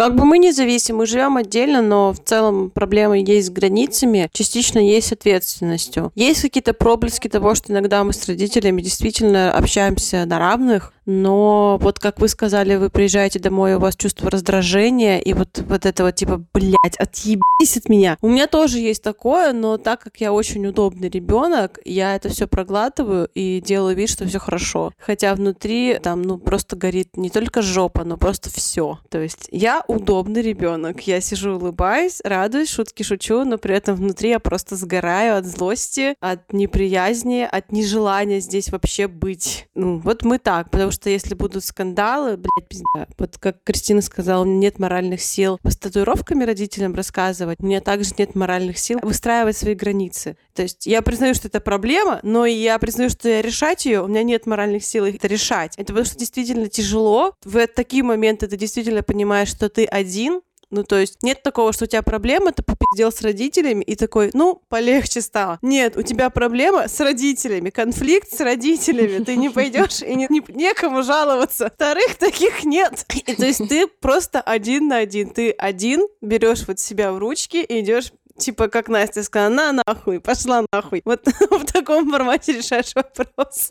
Как бы мы независимы, живем отдельно, но в целом проблемы есть с границами, частично есть с ответственностью. Есть какие-то проблески того, что иногда мы с родителями действительно общаемся на равных, но вот как вы сказали, вы приезжаете домой, у вас чувство раздражения, и вот, вот это вот типа, блядь, отъебись от меня. У меня тоже есть такое, но так как я очень удобный ребенок, я это все проглатываю и делаю вид, что все хорошо. Хотя внутри там, ну, просто горит не только жопа, но просто все. То есть я удобный ребенок. Я сижу, улыбаюсь, радуюсь, шутки шучу, но при этом внутри я просто сгораю от злости, от неприязни, от нежелания здесь вообще быть. Ну, вот мы так, потому что если будут скандалы, блядь, пизда. Вот как Кристина сказала, у меня нет моральных сил с татуировками родителям рассказывать, у меня также нет моральных сил выстраивать свои границы. То есть я признаю, что это проблема, но я признаю, что я решать ее, у меня нет моральных сил это решать. Это потому что действительно тяжело. В такие моменты ты действительно понимаешь, что ты один, ну, то есть нет такого, что у тебя проблема, ты попиздел с родителями и такой, ну, полегче стало. Нет, у тебя проблема с родителями, конфликт с родителями. Ты не пойдешь и не, не- некому жаловаться. Вторых таких нет. И, то есть ты просто один на один. Ты один, берешь вот себя в ручки и идешь Типа, как Настя сказала, на нахуй, пошла нахуй. Вот *laughs* в таком формате решаешь вопрос.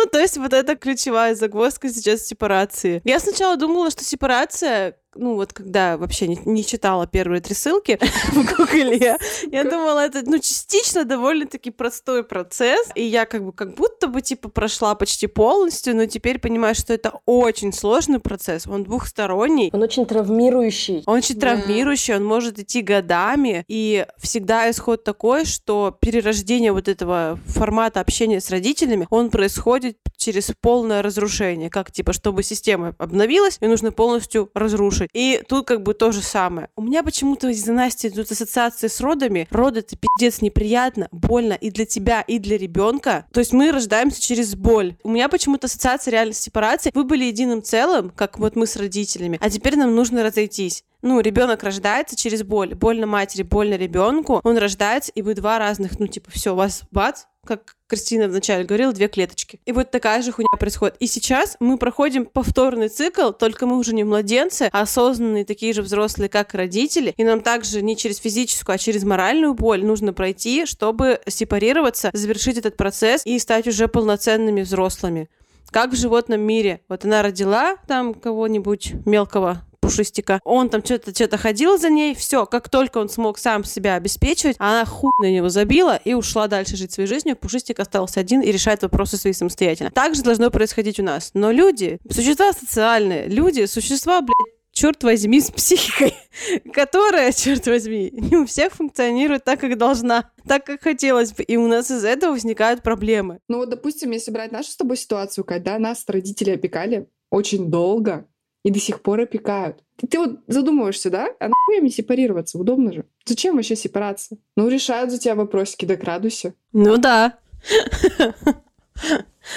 Ну, то есть вот это ключевая загвоздка сейчас сепарации. Я сначала думала, что сепарация, ну вот когда вообще не, не читала первые три ссылки *laughs* в Гугле, я думала, это, ну, частично довольно-таки простой процесс, и я как бы как будто бы, типа, прошла почти полностью, но теперь понимаю, что это очень сложный процесс, он двухсторонний,
Он очень травмирующий.
он очень травмирующий, он может идти годами, и всегда исход такой, что перерождение вот этого формата общения с родителями, он происходит через полное разрушение, как типа, чтобы система обновилась, ее нужно полностью разрушить. И тут как бы то же самое. У меня почему-то из-за Насти идут ассоциации с родами. Роды это пиздец неприятно, больно и для тебя, и для ребенка. То есть мы рождаемся через боль. У меня почему-то ассоциация реально с сепарацией. Вы были единым целым, как вот мы с родителями, а теперь нам нужно разойтись. Ну, ребенок рождается через боль. Больно матери, больно ребенку. Он рождается, и вы два разных, ну, типа, все, у вас бац, как Кристина вначале говорила, две клеточки. И вот такая же хуйня происходит. И сейчас мы проходим повторный цикл, только мы уже не младенцы, а осознанные такие же взрослые, как родители. И нам также не через физическую, а через моральную боль нужно пройти, чтобы сепарироваться, завершить этот процесс и стать уже полноценными взрослыми как в животном мире. Вот она родила там кого-нибудь мелкого Пушистика. Он там что-то что ходил за ней, все, как только он смог сам себя обеспечивать, она хуй на него забила и ушла дальше жить своей жизнью. Пушистик остался один и решает вопросы свои самостоятельно. Так же должно происходить у нас. Но люди, существа социальные, люди, существа, блядь, черт возьми, с психикой, *laughs* которая, черт возьми, не у всех функционирует так, как должна, так, как хотелось бы. И у нас из-за этого возникают проблемы.
Ну вот, допустим, если брать нашу с тобой ситуацию, когда нас родители опекали очень долго и до сих пор опекают. Ты, ты вот задумываешься, да? А нахуй мне сепарироваться? Удобно же. Зачем вообще сепарация? Ну, решают за тебя вопросики, да градусе.
Ну да.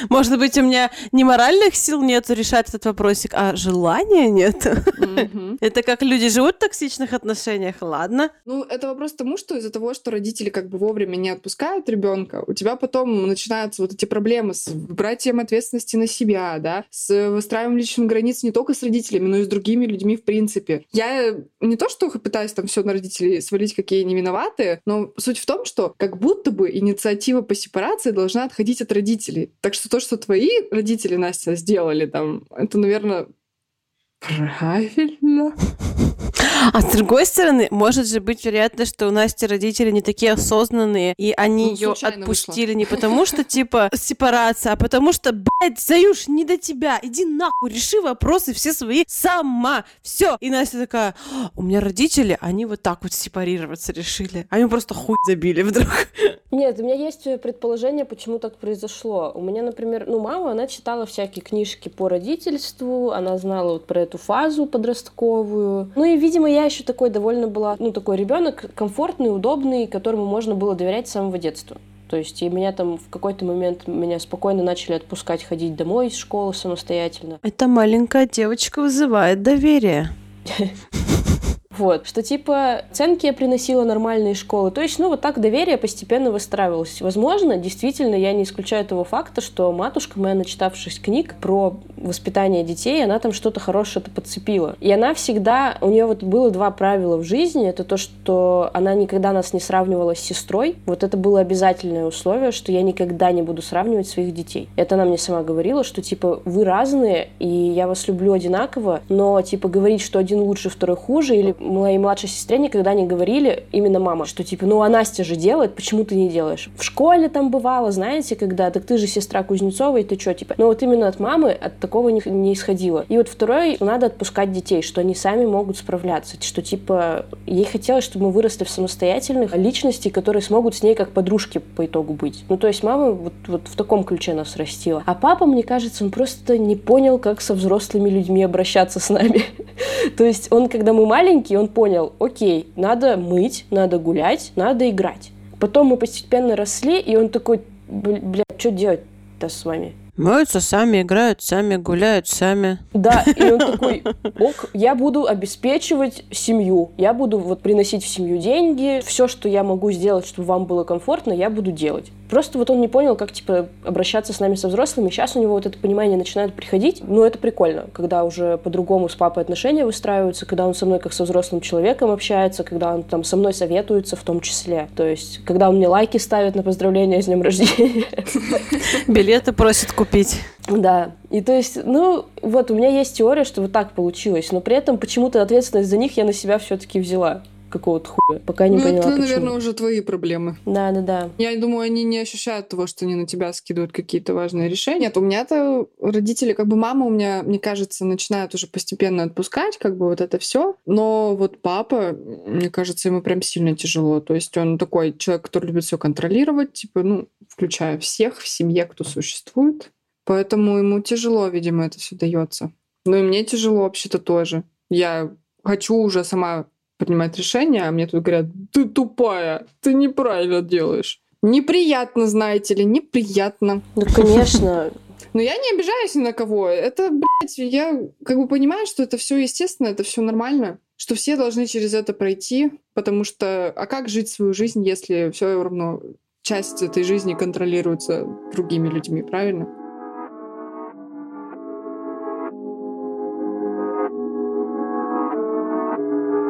Может быть, у меня не моральных сил нет решать этот вопросик, а желания нет. *laughs* Это как люди живут в токсичных отношениях, ладно?
Ну, это вопрос тому, что из-за того, что родители как бы вовремя не отпускают ребенка, у тебя потом начинаются вот эти проблемы с братьем ответственности на себя, да, с выстраиванием личных границ не только с родителями, но и с другими людьми в принципе. Я не то, что пытаюсь там все на родителей свалить, какие они виноваты, но суть в том, что как будто бы инициатива по сепарации должна отходить от родителей. Так что то, что твои родители, Настя, сделали там, это, наверное, правильно.
А с другой стороны, может же быть вероятно, что у Насти родители не такие осознанные, и они
Ну,
ее отпустили
вышло.
не потому, что типа сепарация, а потому что, блядь, Заюш, не до тебя, иди нахуй, реши вопросы все свои сама. Все. И Настя такая, «А, у меня родители, они вот так вот сепарироваться решили. Они просто хуй забили вдруг.
Нет, у меня есть предположение, почему так произошло. У меня, например, ну, мама, она читала всякие книжки по родительству, она знала вот про эту фазу подростковую. Ну и, видимо, я еще такой довольно была, ну, такой ребенок комфортный, удобный, которому можно было доверять с самого детства. То есть и меня там в какой-то момент меня спокойно начали отпускать ходить домой из школы самостоятельно.
Эта маленькая девочка вызывает доверие. *laughs*
Вот, что типа оценки я приносила нормальные школы. То есть, ну, вот так доверие постепенно выстраивалось. Возможно, действительно, я не исключаю того факта, что матушка моя, начитавшись книг про воспитание детей, она там что-то хорошее подцепила. И она всегда, у нее вот было два правила в жизни. Это то, что она никогда нас не сравнивала с сестрой. Вот это было обязательное условие, что я никогда не буду сравнивать своих детей. Это она мне сама говорила, что типа вы разные, и я вас люблю одинаково, но типа говорить, что один лучше, второй хуже, или моей младшей сестре никогда не говорили, именно мама, что типа, ну а Настя же делает, почему ты не делаешь? В школе там бывало, знаете, когда, так ты же сестра Кузнецова, и ты что, типа, но вот именно от мамы от такого не, не исходило. И вот второй, что надо отпускать детей, что они сами могут справляться, что типа, ей хотелось, чтобы мы выросли в самостоятельных личностей, которые смогут с ней как подружки по итогу быть. Ну то есть мама вот, вот в таком ключе нас растила. А папа, мне кажется, он просто не понял, как со взрослыми людьми обращаться с нами. *laughs* То есть он, когда мы маленькие, он понял, окей, надо мыть, надо гулять, надо играть. Потом мы постепенно росли, и он такой, «Бл- бля, что делать-то с вами?
Моются сами, играют сами, гуляют сами.
Да, *laughs* и он такой, ок, я буду обеспечивать семью, я буду вот приносить в семью деньги, все, что я могу сделать, чтобы вам было комфортно, я буду делать. Просто вот он не понял, как, типа, обращаться с нами, со взрослыми. Сейчас у него вот это понимание начинает приходить. Ну, это прикольно, когда уже по-другому с папой отношения выстраиваются, когда он со мной как со взрослым человеком общается, когда он там со мной советуется в том числе. То есть, когда он мне лайки ставит на поздравления с днем рождения.
Билеты просят купить.
Да. И то есть, ну, вот у меня есть теория, что вот так получилось, но при этом почему-то ответственность за них я на себя все-таки взяла какого-то хуя, пока не
ну,
поняла,
это,
почему.
наверное, уже твои проблемы.
Да, да, да.
Я думаю, они не ощущают того, что они на тебя скидывают какие-то важные решения. Нет, у меня-то родители, как бы мама у меня, мне кажется, начинают уже постепенно отпускать, как бы вот это все. Но вот папа, мне кажется, ему прям сильно тяжело. То есть он такой человек, который любит все контролировать, типа, ну, включая всех в семье, кто существует. Поэтому ему тяжело, видимо, это все дается. Ну и мне тяжело вообще-то тоже. Я хочу уже сама принимать решения, а мне тут говорят, ты тупая, ты неправильно делаешь. Неприятно, знаете ли, неприятно.
Ну, конечно. *laughs*
Но я не обижаюсь ни на кого. Это, блядь, я как бы понимаю, что это все естественно, это все нормально, что все должны через это пройти, потому что, а как жить свою жизнь, если все равно часть этой жизни контролируется другими людьми, правильно?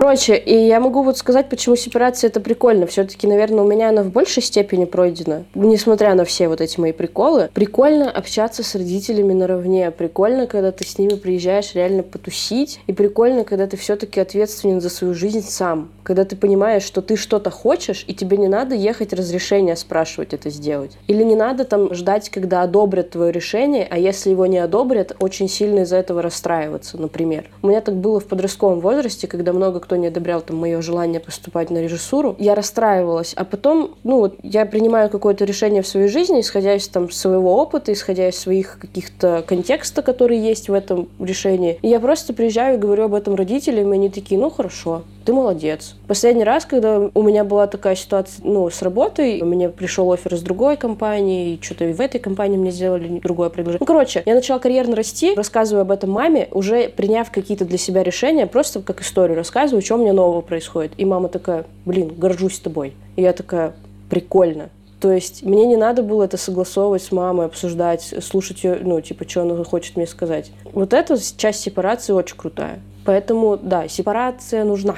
Короче, и я могу вот сказать, почему сепарация это прикольно. Все-таки, наверное, у меня она в большей степени пройдена. Несмотря на все вот эти мои приколы. Прикольно общаться с родителями наравне. Прикольно, когда ты с ними приезжаешь реально потусить. И прикольно, когда ты все-таки ответственен за свою жизнь сам. Когда ты понимаешь, что ты что-то хочешь, и тебе не надо ехать разрешения спрашивать это сделать. Или не надо там ждать, когда одобрят твое решение, а если его не одобрят, очень сильно из-за этого расстраиваться, например. У меня так было в подростковом возрасте, когда много кто не одобрял там мое желание поступать на режиссуру. Я расстраивалась, а потом, ну вот, я принимаю какое-то решение в своей жизни, исходя из там своего опыта, исходя из своих каких-то контекста, которые есть в этом решении. И я просто приезжаю и говорю об этом родителям, и они такие, ну хорошо, ты молодец. Последний раз, когда у меня была такая ситуация, ну, с работой, мне пришел офер из другой компании, и что-то в этой компании мне сделали другое предложение. Ну, короче, я начала карьерно расти, рассказываю об этом маме, уже приняв какие-то для себя решения, просто как историю рассказываю, что у меня нового происходит. И мама такая, блин, горжусь тобой. И я такая, прикольно. То есть мне не надо было это согласовывать с мамой, обсуждать, слушать ее, ну, типа, что она хочет мне сказать. Вот эта часть сепарации очень крутая. Поэтому, да, сепарация нужна.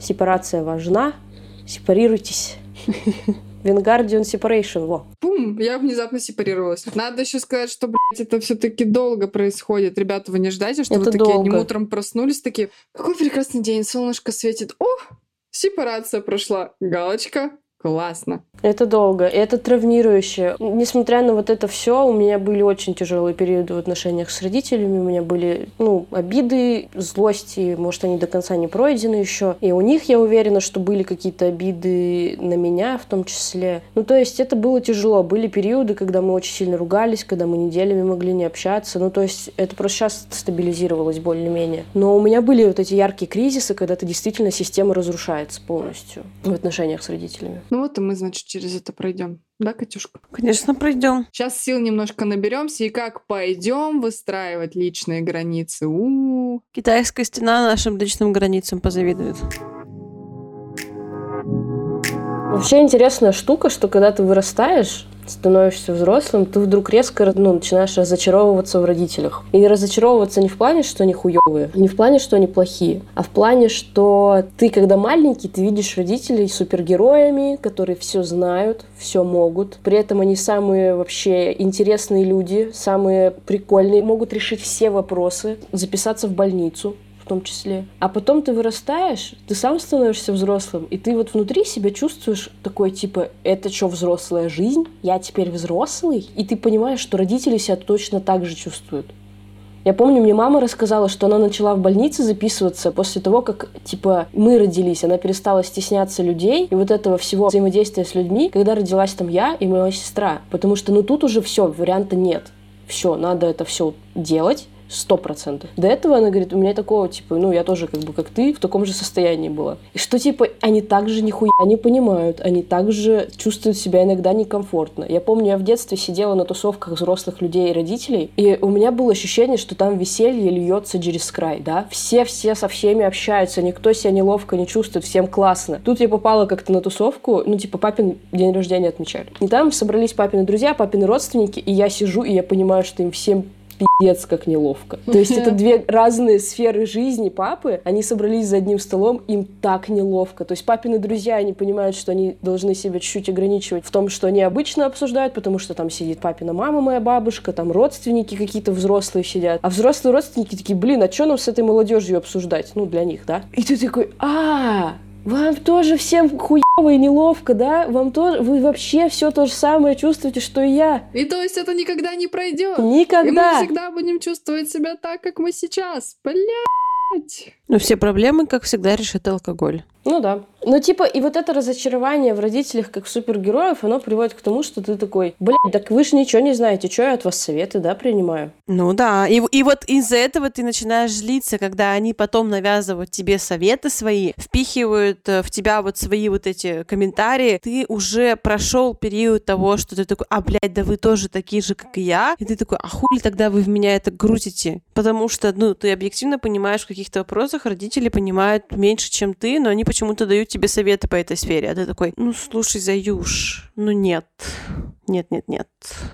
Сепарация важна. Сепарируйтесь. *laughs* Венгардион Separation, во.
Бум, я внезапно сепарировалась. Надо еще сказать, что, блядь, это все-таки долго происходит. Ребята, вы не ждайте, что
Это
вы такие
долго.
одним утром проснулись, такие, какой прекрасный день, солнышко светит. О, сепарация прошла. Галочка. Классно.
Это долго, это травмирующе. Несмотря на вот это все, у меня были очень тяжелые периоды в отношениях с родителями. У меня были, ну, обиды, злости, может, они до конца не пройдены еще. И у них, я уверена, что были какие-то обиды на меня в том числе. Ну, то есть это было тяжело. Были периоды, когда мы очень сильно ругались, когда мы неделями могли не общаться. Ну, то есть это просто сейчас стабилизировалось более-менее. Но у меня были вот эти яркие кризисы, когда ты действительно система разрушается полностью в отношениях с родителями.
Ну вот и мы, значит, через это пройдем. Да, Катюшка?
Конечно, пройдем.
Сейчас сил немножко наберемся, и как пойдем выстраивать личные границы. У
Китайская стена нашим личным границам позавидует.
Вообще интересная штука, что когда ты вырастаешь, становишься взрослым, ты вдруг резко ну, начинаешь разочаровываться в родителях. И разочаровываться не в плане, что они хуёвые, не в плане, что они плохие, а в плане, что ты, когда маленький, ты видишь родителей супергероями, которые все знают, все могут. При этом они самые вообще интересные люди, самые прикольные, могут решить все вопросы, записаться в больницу, том числе. А потом ты вырастаешь, ты сам становишься взрослым, и ты вот внутри себя чувствуешь такой, типа, это что, взрослая жизнь? Я теперь взрослый? И ты понимаешь, что родители себя точно так же чувствуют. Я помню, мне мама рассказала, что она начала в больнице записываться после того, как, типа, мы родились. Она перестала стесняться людей и вот этого всего взаимодействия с людьми, когда родилась там я и моя сестра. Потому что, ну, тут уже все, варианта нет. Все, надо это все делать сто процентов. До этого она говорит, у меня такого, типа, ну, я тоже, как бы, как ты, в таком же состоянии была. И что, типа, они также нихуя не понимают, они также чувствуют себя иногда некомфортно. Я помню, я в детстве сидела на тусовках взрослых людей и родителей, и у меня было ощущение, что там веселье льется через край, да? Все-все со всеми общаются, никто себя неловко не чувствует, всем классно. Тут я попала как-то на тусовку, ну, типа, папин день рождения отмечали. И там собрались папины друзья, папины родственники, и я сижу, и я понимаю, что им всем пиздец как неловко. То есть это две разные сферы жизни папы, они собрались за одним столом, им так неловко. То есть папины друзья, они понимают, что они должны себя чуть-чуть ограничивать в том, что они обычно обсуждают, потому что там сидит папина мама, моя бабушка, там родственники какие-то взрослые сидят. А взрослые родственники такие, блин, а что нам с этой молодежью обсуждать? Ну, для них, да? И ты такой, а, вам тоже всем хуево и неловко, да? Вам тоже, вы вообще все то же самое чувствуете, что и я.
И то есть это никогда не пройдет.
Никогда.
И мы всегда будем чувствовать себя так, как мы сейчас. Блять.
Но все проблемы, как всегда, решит алкоголь.
Ну да. Ну типа, и вот это разочарование в родителях как супергероев, оно приводит к тому, что ты такой, блядь, так вы же ничего не знаете, что я от вас советы, да, принимаю?
Ну да, и, и вот из-за этого ты начинаешь злиться, когда они потом навязывают тебе советы свои, впихивают э, в тебя вот свои вот эти комментарии, ты уже прошел период того, что ты такой, а, блядь, да вы тоже такие же, как и я, и ты такой, а хули тогда вы в меня это грузите? Потому что, ну, ты объективно понимаешь, в каких-то вопросах родители понимают меньше, чем ты, но они почему-то дают тебе советы по этой сфере, а ты такой, ну, слушай, Заюш, ну нет, нет, нет, нет.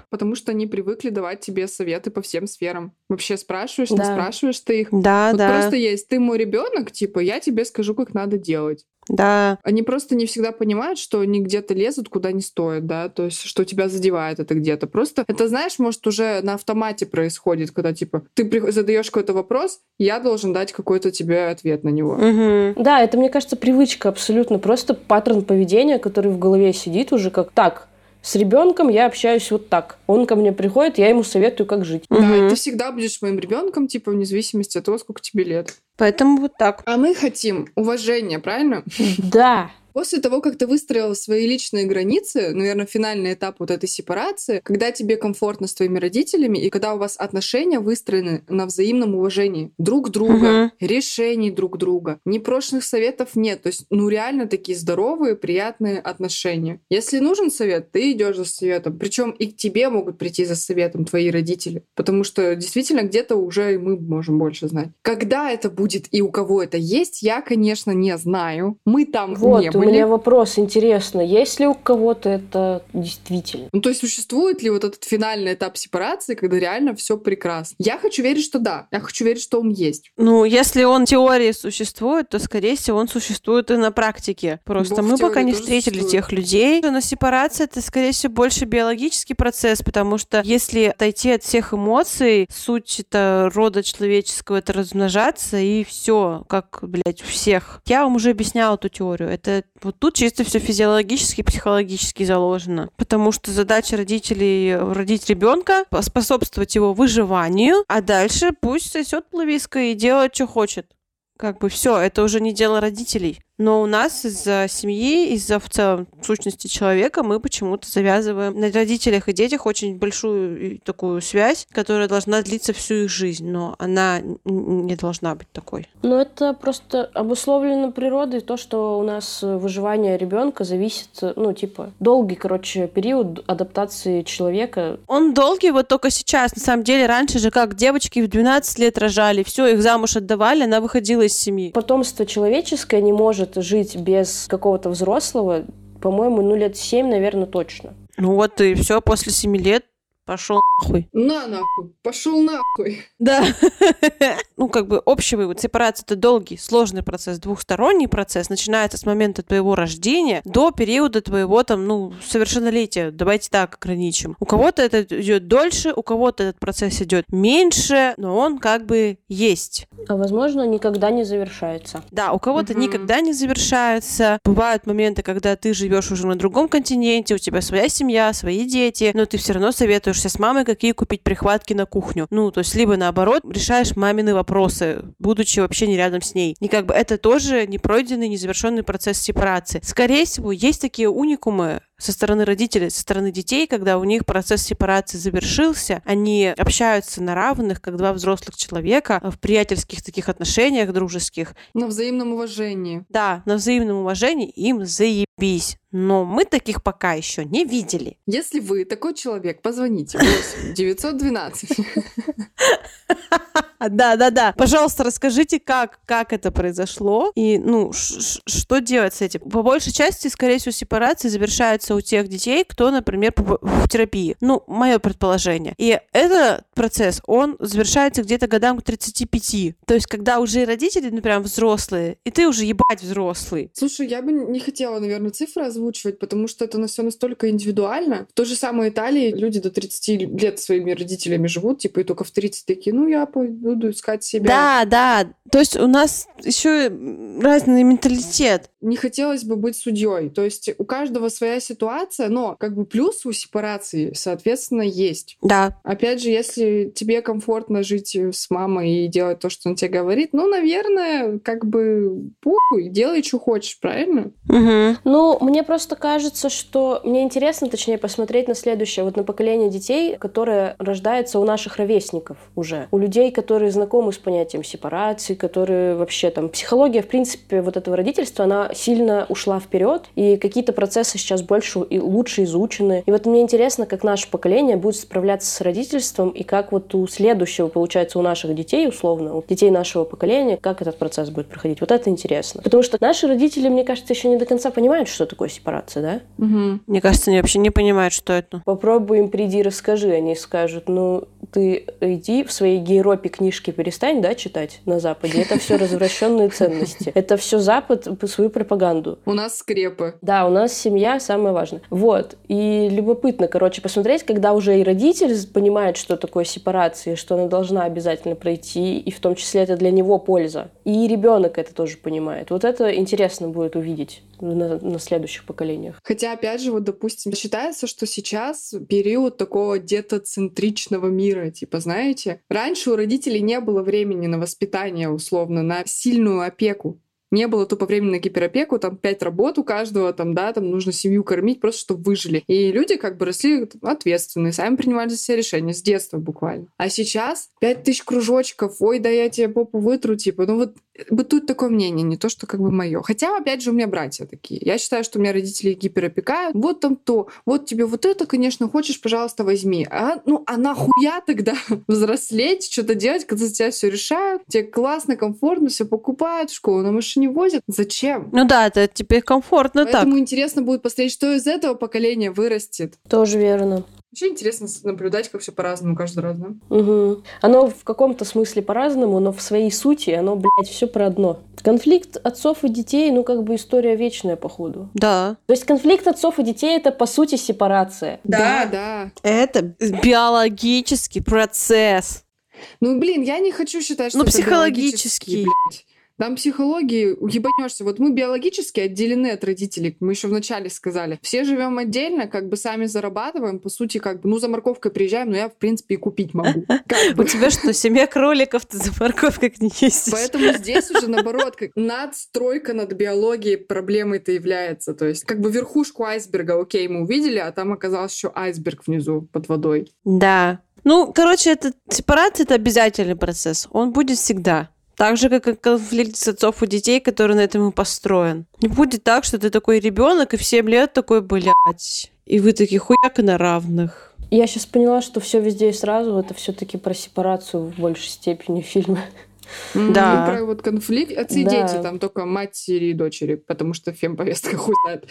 Потому что они привыкли давать тебе советы по всем сферам. Вообще спрашиваешь, не
Да.
спрашиваешь ты их.
Да,
Вот
да,
просто есть, ты мой ребенок, типа, я тебе скажу, как надо делать.
Да.
Они просто не всегда понимают, что они где-то лезут, куда не стоит, да, то есть, что тебя задевает это где-то. Просто это, знаешь, может, уже на автомате происходит, когда, типа, ты задаешь какой-то вопрос, я должен дать какой-то тебе ответ на него.
Мгм.
Да, это, мне кажется, привычка абсолютно. Просто паттерн поведения, который в голове сидит уже как так. С ребенком я общаюсь вот так. Он ко мне приходит, я ему советую, как жить.
Да, и
Мгм.
ты всегда будешь моим ребенком, типа, вне зависимости от того, сколько тебе лет.
Поэтому вот так.
А мы хотим уважения, правильно?
Да,
После того, как ты выстроил свои личные границы, наверное, финальный этап вот этой сепарации, когда тебе комфортно с твоими родителями и когда у вас отношения выстроены на взаимном уважении друг друга,
Мгм.
решений друг друга, непрошенных советов нет. То есть, ну, реально такие здоровые, приятные отношения. Если нужен совет, ты идешь за советом. Причем и к тебе могут прийти за советом твои родители. Потому что действительно где-то уже и мы можем больше знать. Когда это будет и у кого это есть, я, конечно, не знаю. Мы там
вот,
не
у меня вопрос, интересно, есть ли у кого-то это действительно?
Ну, то есть существует ли вот этот финальный этап сепарации, когда реально все прекрасно? Я хочу верить, что да. Я хочу верить, что он есть.
Ну, если он в теории существует, то, скорее всего, он существует и на практике. Просто
Бог
мы пока не встретили
существует.
тех людей. Но сепарация — это, скорее всего, больше биологический процесс, потому что если отойти от всех эмоций, суть это рода человеческого — это размножаться, и все, как, блядь, у всех. Я вам уже объясняла эту теорию. Это вот тут чисто все физиологически, психологически заложено. Потому что задача родителей — родить ребенка, способствовать его выживанию, а дальше пусть сосет плависка и делает, что хочет. Как бы все, это уже не дело родителей. Но у нас из-за семьи, из-за в целом сущности человека мы почему-то завязываем на родителях и детях очень большую такую связь, которая должна длиться всю их жизнь, но она не должна быть такой.
Но это просто обусловлено природой, то, что у нас выживание ребенка зависит, ну, типа, долгий, короче, период адаптации человека.
Он долгий вот только сейчас. На самом деле, раньше же как девочки в 12 лет рожали, все, их замуж отдавали, она выходила из семьи.
Потомство человеческое не может жить без какого-то взрослого, по-моему, ну, лет семь, наверное, точно.
Ну вот и все, после 7 лет пошел нахуй.
На нахуй, пошел нахуй.
Да. *laughs* ну, как бы общий вывод. Сепарация — это долгий, сложный процесс, двухсторонний процесс. Начинается с момента твоего рождения до периода твоего, там, ну, совершеннолетия. Давайте так ограничим. У кого-то это идет дольше, у кого-то этот процесс идет меньше, но он как бы есть.
А, возможно, никогда не завершается.
Да, у кого-то
Мгм.
никогда не завершается. Бывают моменты, когда ты живешь уже на другом континенте, у тебя своя семья, свои дети, но ты все равно советуешься с мамой, какие купить прихватки на кухню. Ну, то есть либо наоборот решаешь мамины вопросы, будучи вообще не рядом с ней. И как бы это тоже непройденный, незавершенный процесс сепарации. Скорее всего, есть такие уникумы, со стороны родителей, со стороны детей, когда у них процесс сепарации завершился, они общаются на равных, как два взрослых человека, в приятельских таких отношениях, дружеских.
На взаимном уважении.
Да, на взаимном уважении им заебись. Но мы таких пока еще не видели.
Если вы такой человек, позвоните. 8 912. *laughs*
Да, да, да. Пожалуйста, расскажите, как, как это произошло и, ну, что делать с этим. По большей части, скорее всего, сепарация завершается у тех детей, кто, например, в терапии. Ну, мое предположение. И этот процесс, он завершается где-то годам к 35. То есть, когда уже родители, ну, прям взрослые, и ты уже ебать взрослый.
Слушай, я бы не хотела, наверное, цифры озвучивать, потому что это все настолько индивидуально. В той же самой Италии люди до 30 лет своими родителями живут, типа, и только в 30 такие, ну, я буду искать себя.
Да, да. То есть у нас еще разный менталитет.
Не хотелось бы быть судьей. То есть у каждого своя ситуация, но как бы плюс у сепарации, соответственно, есть.
Да.
Опять же, если тебе комфортно жить с мамой и делать то, что он тебе говорит, ну, наверное, как бы похуй, делай, что хочешь, правильно?
Угу.
Ну, мне просто кажется, что мне интересно, точнее, посмотреть на следующее, вот на поколение детей, которое рождается у наших ровесников уже. У людей, которые которые знакомы с понятием сепарации, которые вообще там... Психология, в принципе, вот этого родительства, она сильно ушла вперед, и какие-то процессы сейчас больше и лучше изучены. И вот мне интересно, как наше поколение будет справляться с родительством, и как вот у следующего, получается, у наших детей, условно, у детей нашего поколения, как этот процесс будет проходить. Вот это интересно. Потому что наши родители, мне кажется, еще не до конца понимают, что такое сепарация, да?
Мгм.
Мне кажется, они вообще не понимают, что это.
Попробуй им приди, расскажи. Они скажут, ну, ты иди в своей гейропе книжки перестань, да, читать на Западе. Это все развращенные ценности. Это все Запад свою пропаганду.
У нас скрепы.
Да, у нас семья самое важное. Вот. И любопытно, короче, посмотреть, когда уже и родитель понимает, что такое сепарация, что она должна обязательно пройти, и в том числе это для него польза. И ребенок это тоже понимает. Вот это интересно будет увидеть на, на следующих поколениях.
Хотя, опять же, вот, допустим, считается, что сейчас период такого детоцентричного мира, типа, знаете, раньше у родителей не было времени на воспитание, условно, на сильную опеку. Не было тупо времени на гиперопеку, там пять работ у каждого, там, да, там нужно семью кормить, просто чтобы выжили. И люди как бы росли ответственные, сами принимали за себя решения с детства буквально. А сейчас пять тысяч кружочков, ой, да я тебе попу вытру, типа, ну вот бытует такое мнение, не то, что как бы мое. Хотя, опять же, у меня братья такие. Я считаю, что у меня родители гиперопекают. Вот там то, вот тебе вот это, конечно, хочешь, пожалуйста, возьми. А, ну, а нахуя тогда *laughs* взрослеть, что-то делать, когда за тебя все решают, тебе классно, комфортно, все покупают, в школу на машине возят. Зачем?
Ну да, это теперь комфортно так.
Поэтому интересно будет посмотреть, что из этого поколения вырастет.
Тоже верно.
Вообще интересно наблюдать, как все по-разному каждый раз, да?
Мгм. Оно в каком-то смысле по-разному, но в своей сути оно, блядь, все про одно. Конфликт отцов и детей, ну, как бы история вечная, походу.
Да.
То есть конфликт отцов и детей — это, по сути, сепарация.
Да, да.
Это биологический процесс.
Ну, блин, я не хочу считать, что
Ну,
это
психологический.
блядь. Там психологии уебанешься. Вот мы биологически отделены от родителей. Мы еще вначале сказали. Все живем отдельно, как бы сами зарабатываем. По сути, как бы, ну, за морковкой приезжаем, но я, в принципе, и купить могу. *laughs*
У тебя что, семья кроликов, ты за морковкой не ездишь?
Поэтому здесь уже наоборот, как надстройка над биологией проблемой-то является. То есть, как бы верхушку айсберга, окей, мы увидели, а там оказался еще айсберг внизу под водой.
Да. Ну, короче, это сепарация это обязательный процесс. Он будет всегда. Так же, как и конфликт с отцов у детей, который на этом и построен. Не будет так, что ты такой ребенок и в 7 лет такой, блядь. И вы такие хуяк на равных.
Я сейчас поняла, что все везде и сразу это все-таки про сепарацию в большей степени фильма.
Да.
ну, про вот конфликт. Отцы и
Да.
дети, там только матери и дочери, потому что фемповестка хуй знает.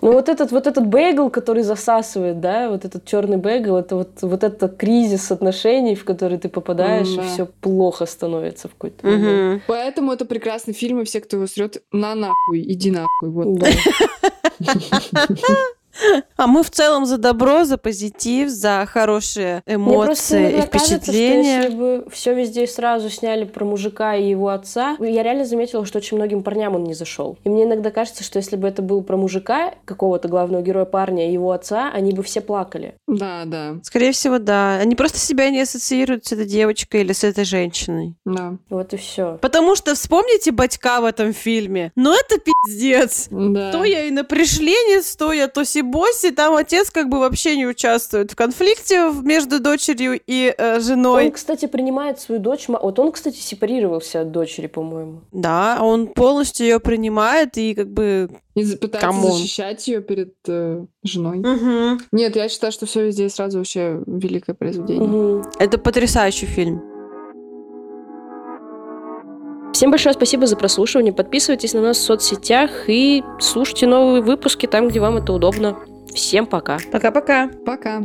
Ну вот этот вот этот бейгл, который засасывает, да, вот этот черный бейгл, это вот вот это кризис отношений, в который ты попадаешь, и
да.
все плохо становится в какой-то момент.
Мгм.
Поэтому это прекрасный фильм, и все, кто его срет, на нахуй, иди нахуй. Вот.
Да. *laughs*
А мы в целом за добро, за позитив, за хорошие
Мне просто
эмоции и
иногда кажется, что
впечатления.
если бы все везде сразу сняли про мужика и его отца, я реально заметила, что очень многим парням он не зашел. И мне иногда кажется, что если бы это был про мужика, какого-то главного героя парня и его отца, они бы все плакали.
Да, да,
Скорее всего, да. Они просто себя не ассоциируют с этой девочкой или с этой женщиной.
да.
Вот и все.
Потому что вспомните батька в этом фильме. Ну это пиздец.
Да.
То я и на пришленец, то я тоси-боси. Там отец как бы вообще не участвует в конфликте между дочерью и э, женой.
Он, кстати, принимает свою дочь. Вот он, кстати, сепарировался от дочери, по-моему.
Да, он полностью ее принимает и как бы...
И пытается
Come on.
защищать ее перед э, женой. Нет, я считаю, что все везде сразу вообще великое произведение.
Мгм.
Это потрясающий фильм.
Всем большое спасибо за прослушивание. Подписывайтесь на нас в соцсетях и слушайте новые выпуски там, где вам это удобно. Всем пока.
Пока-пока.
Пока.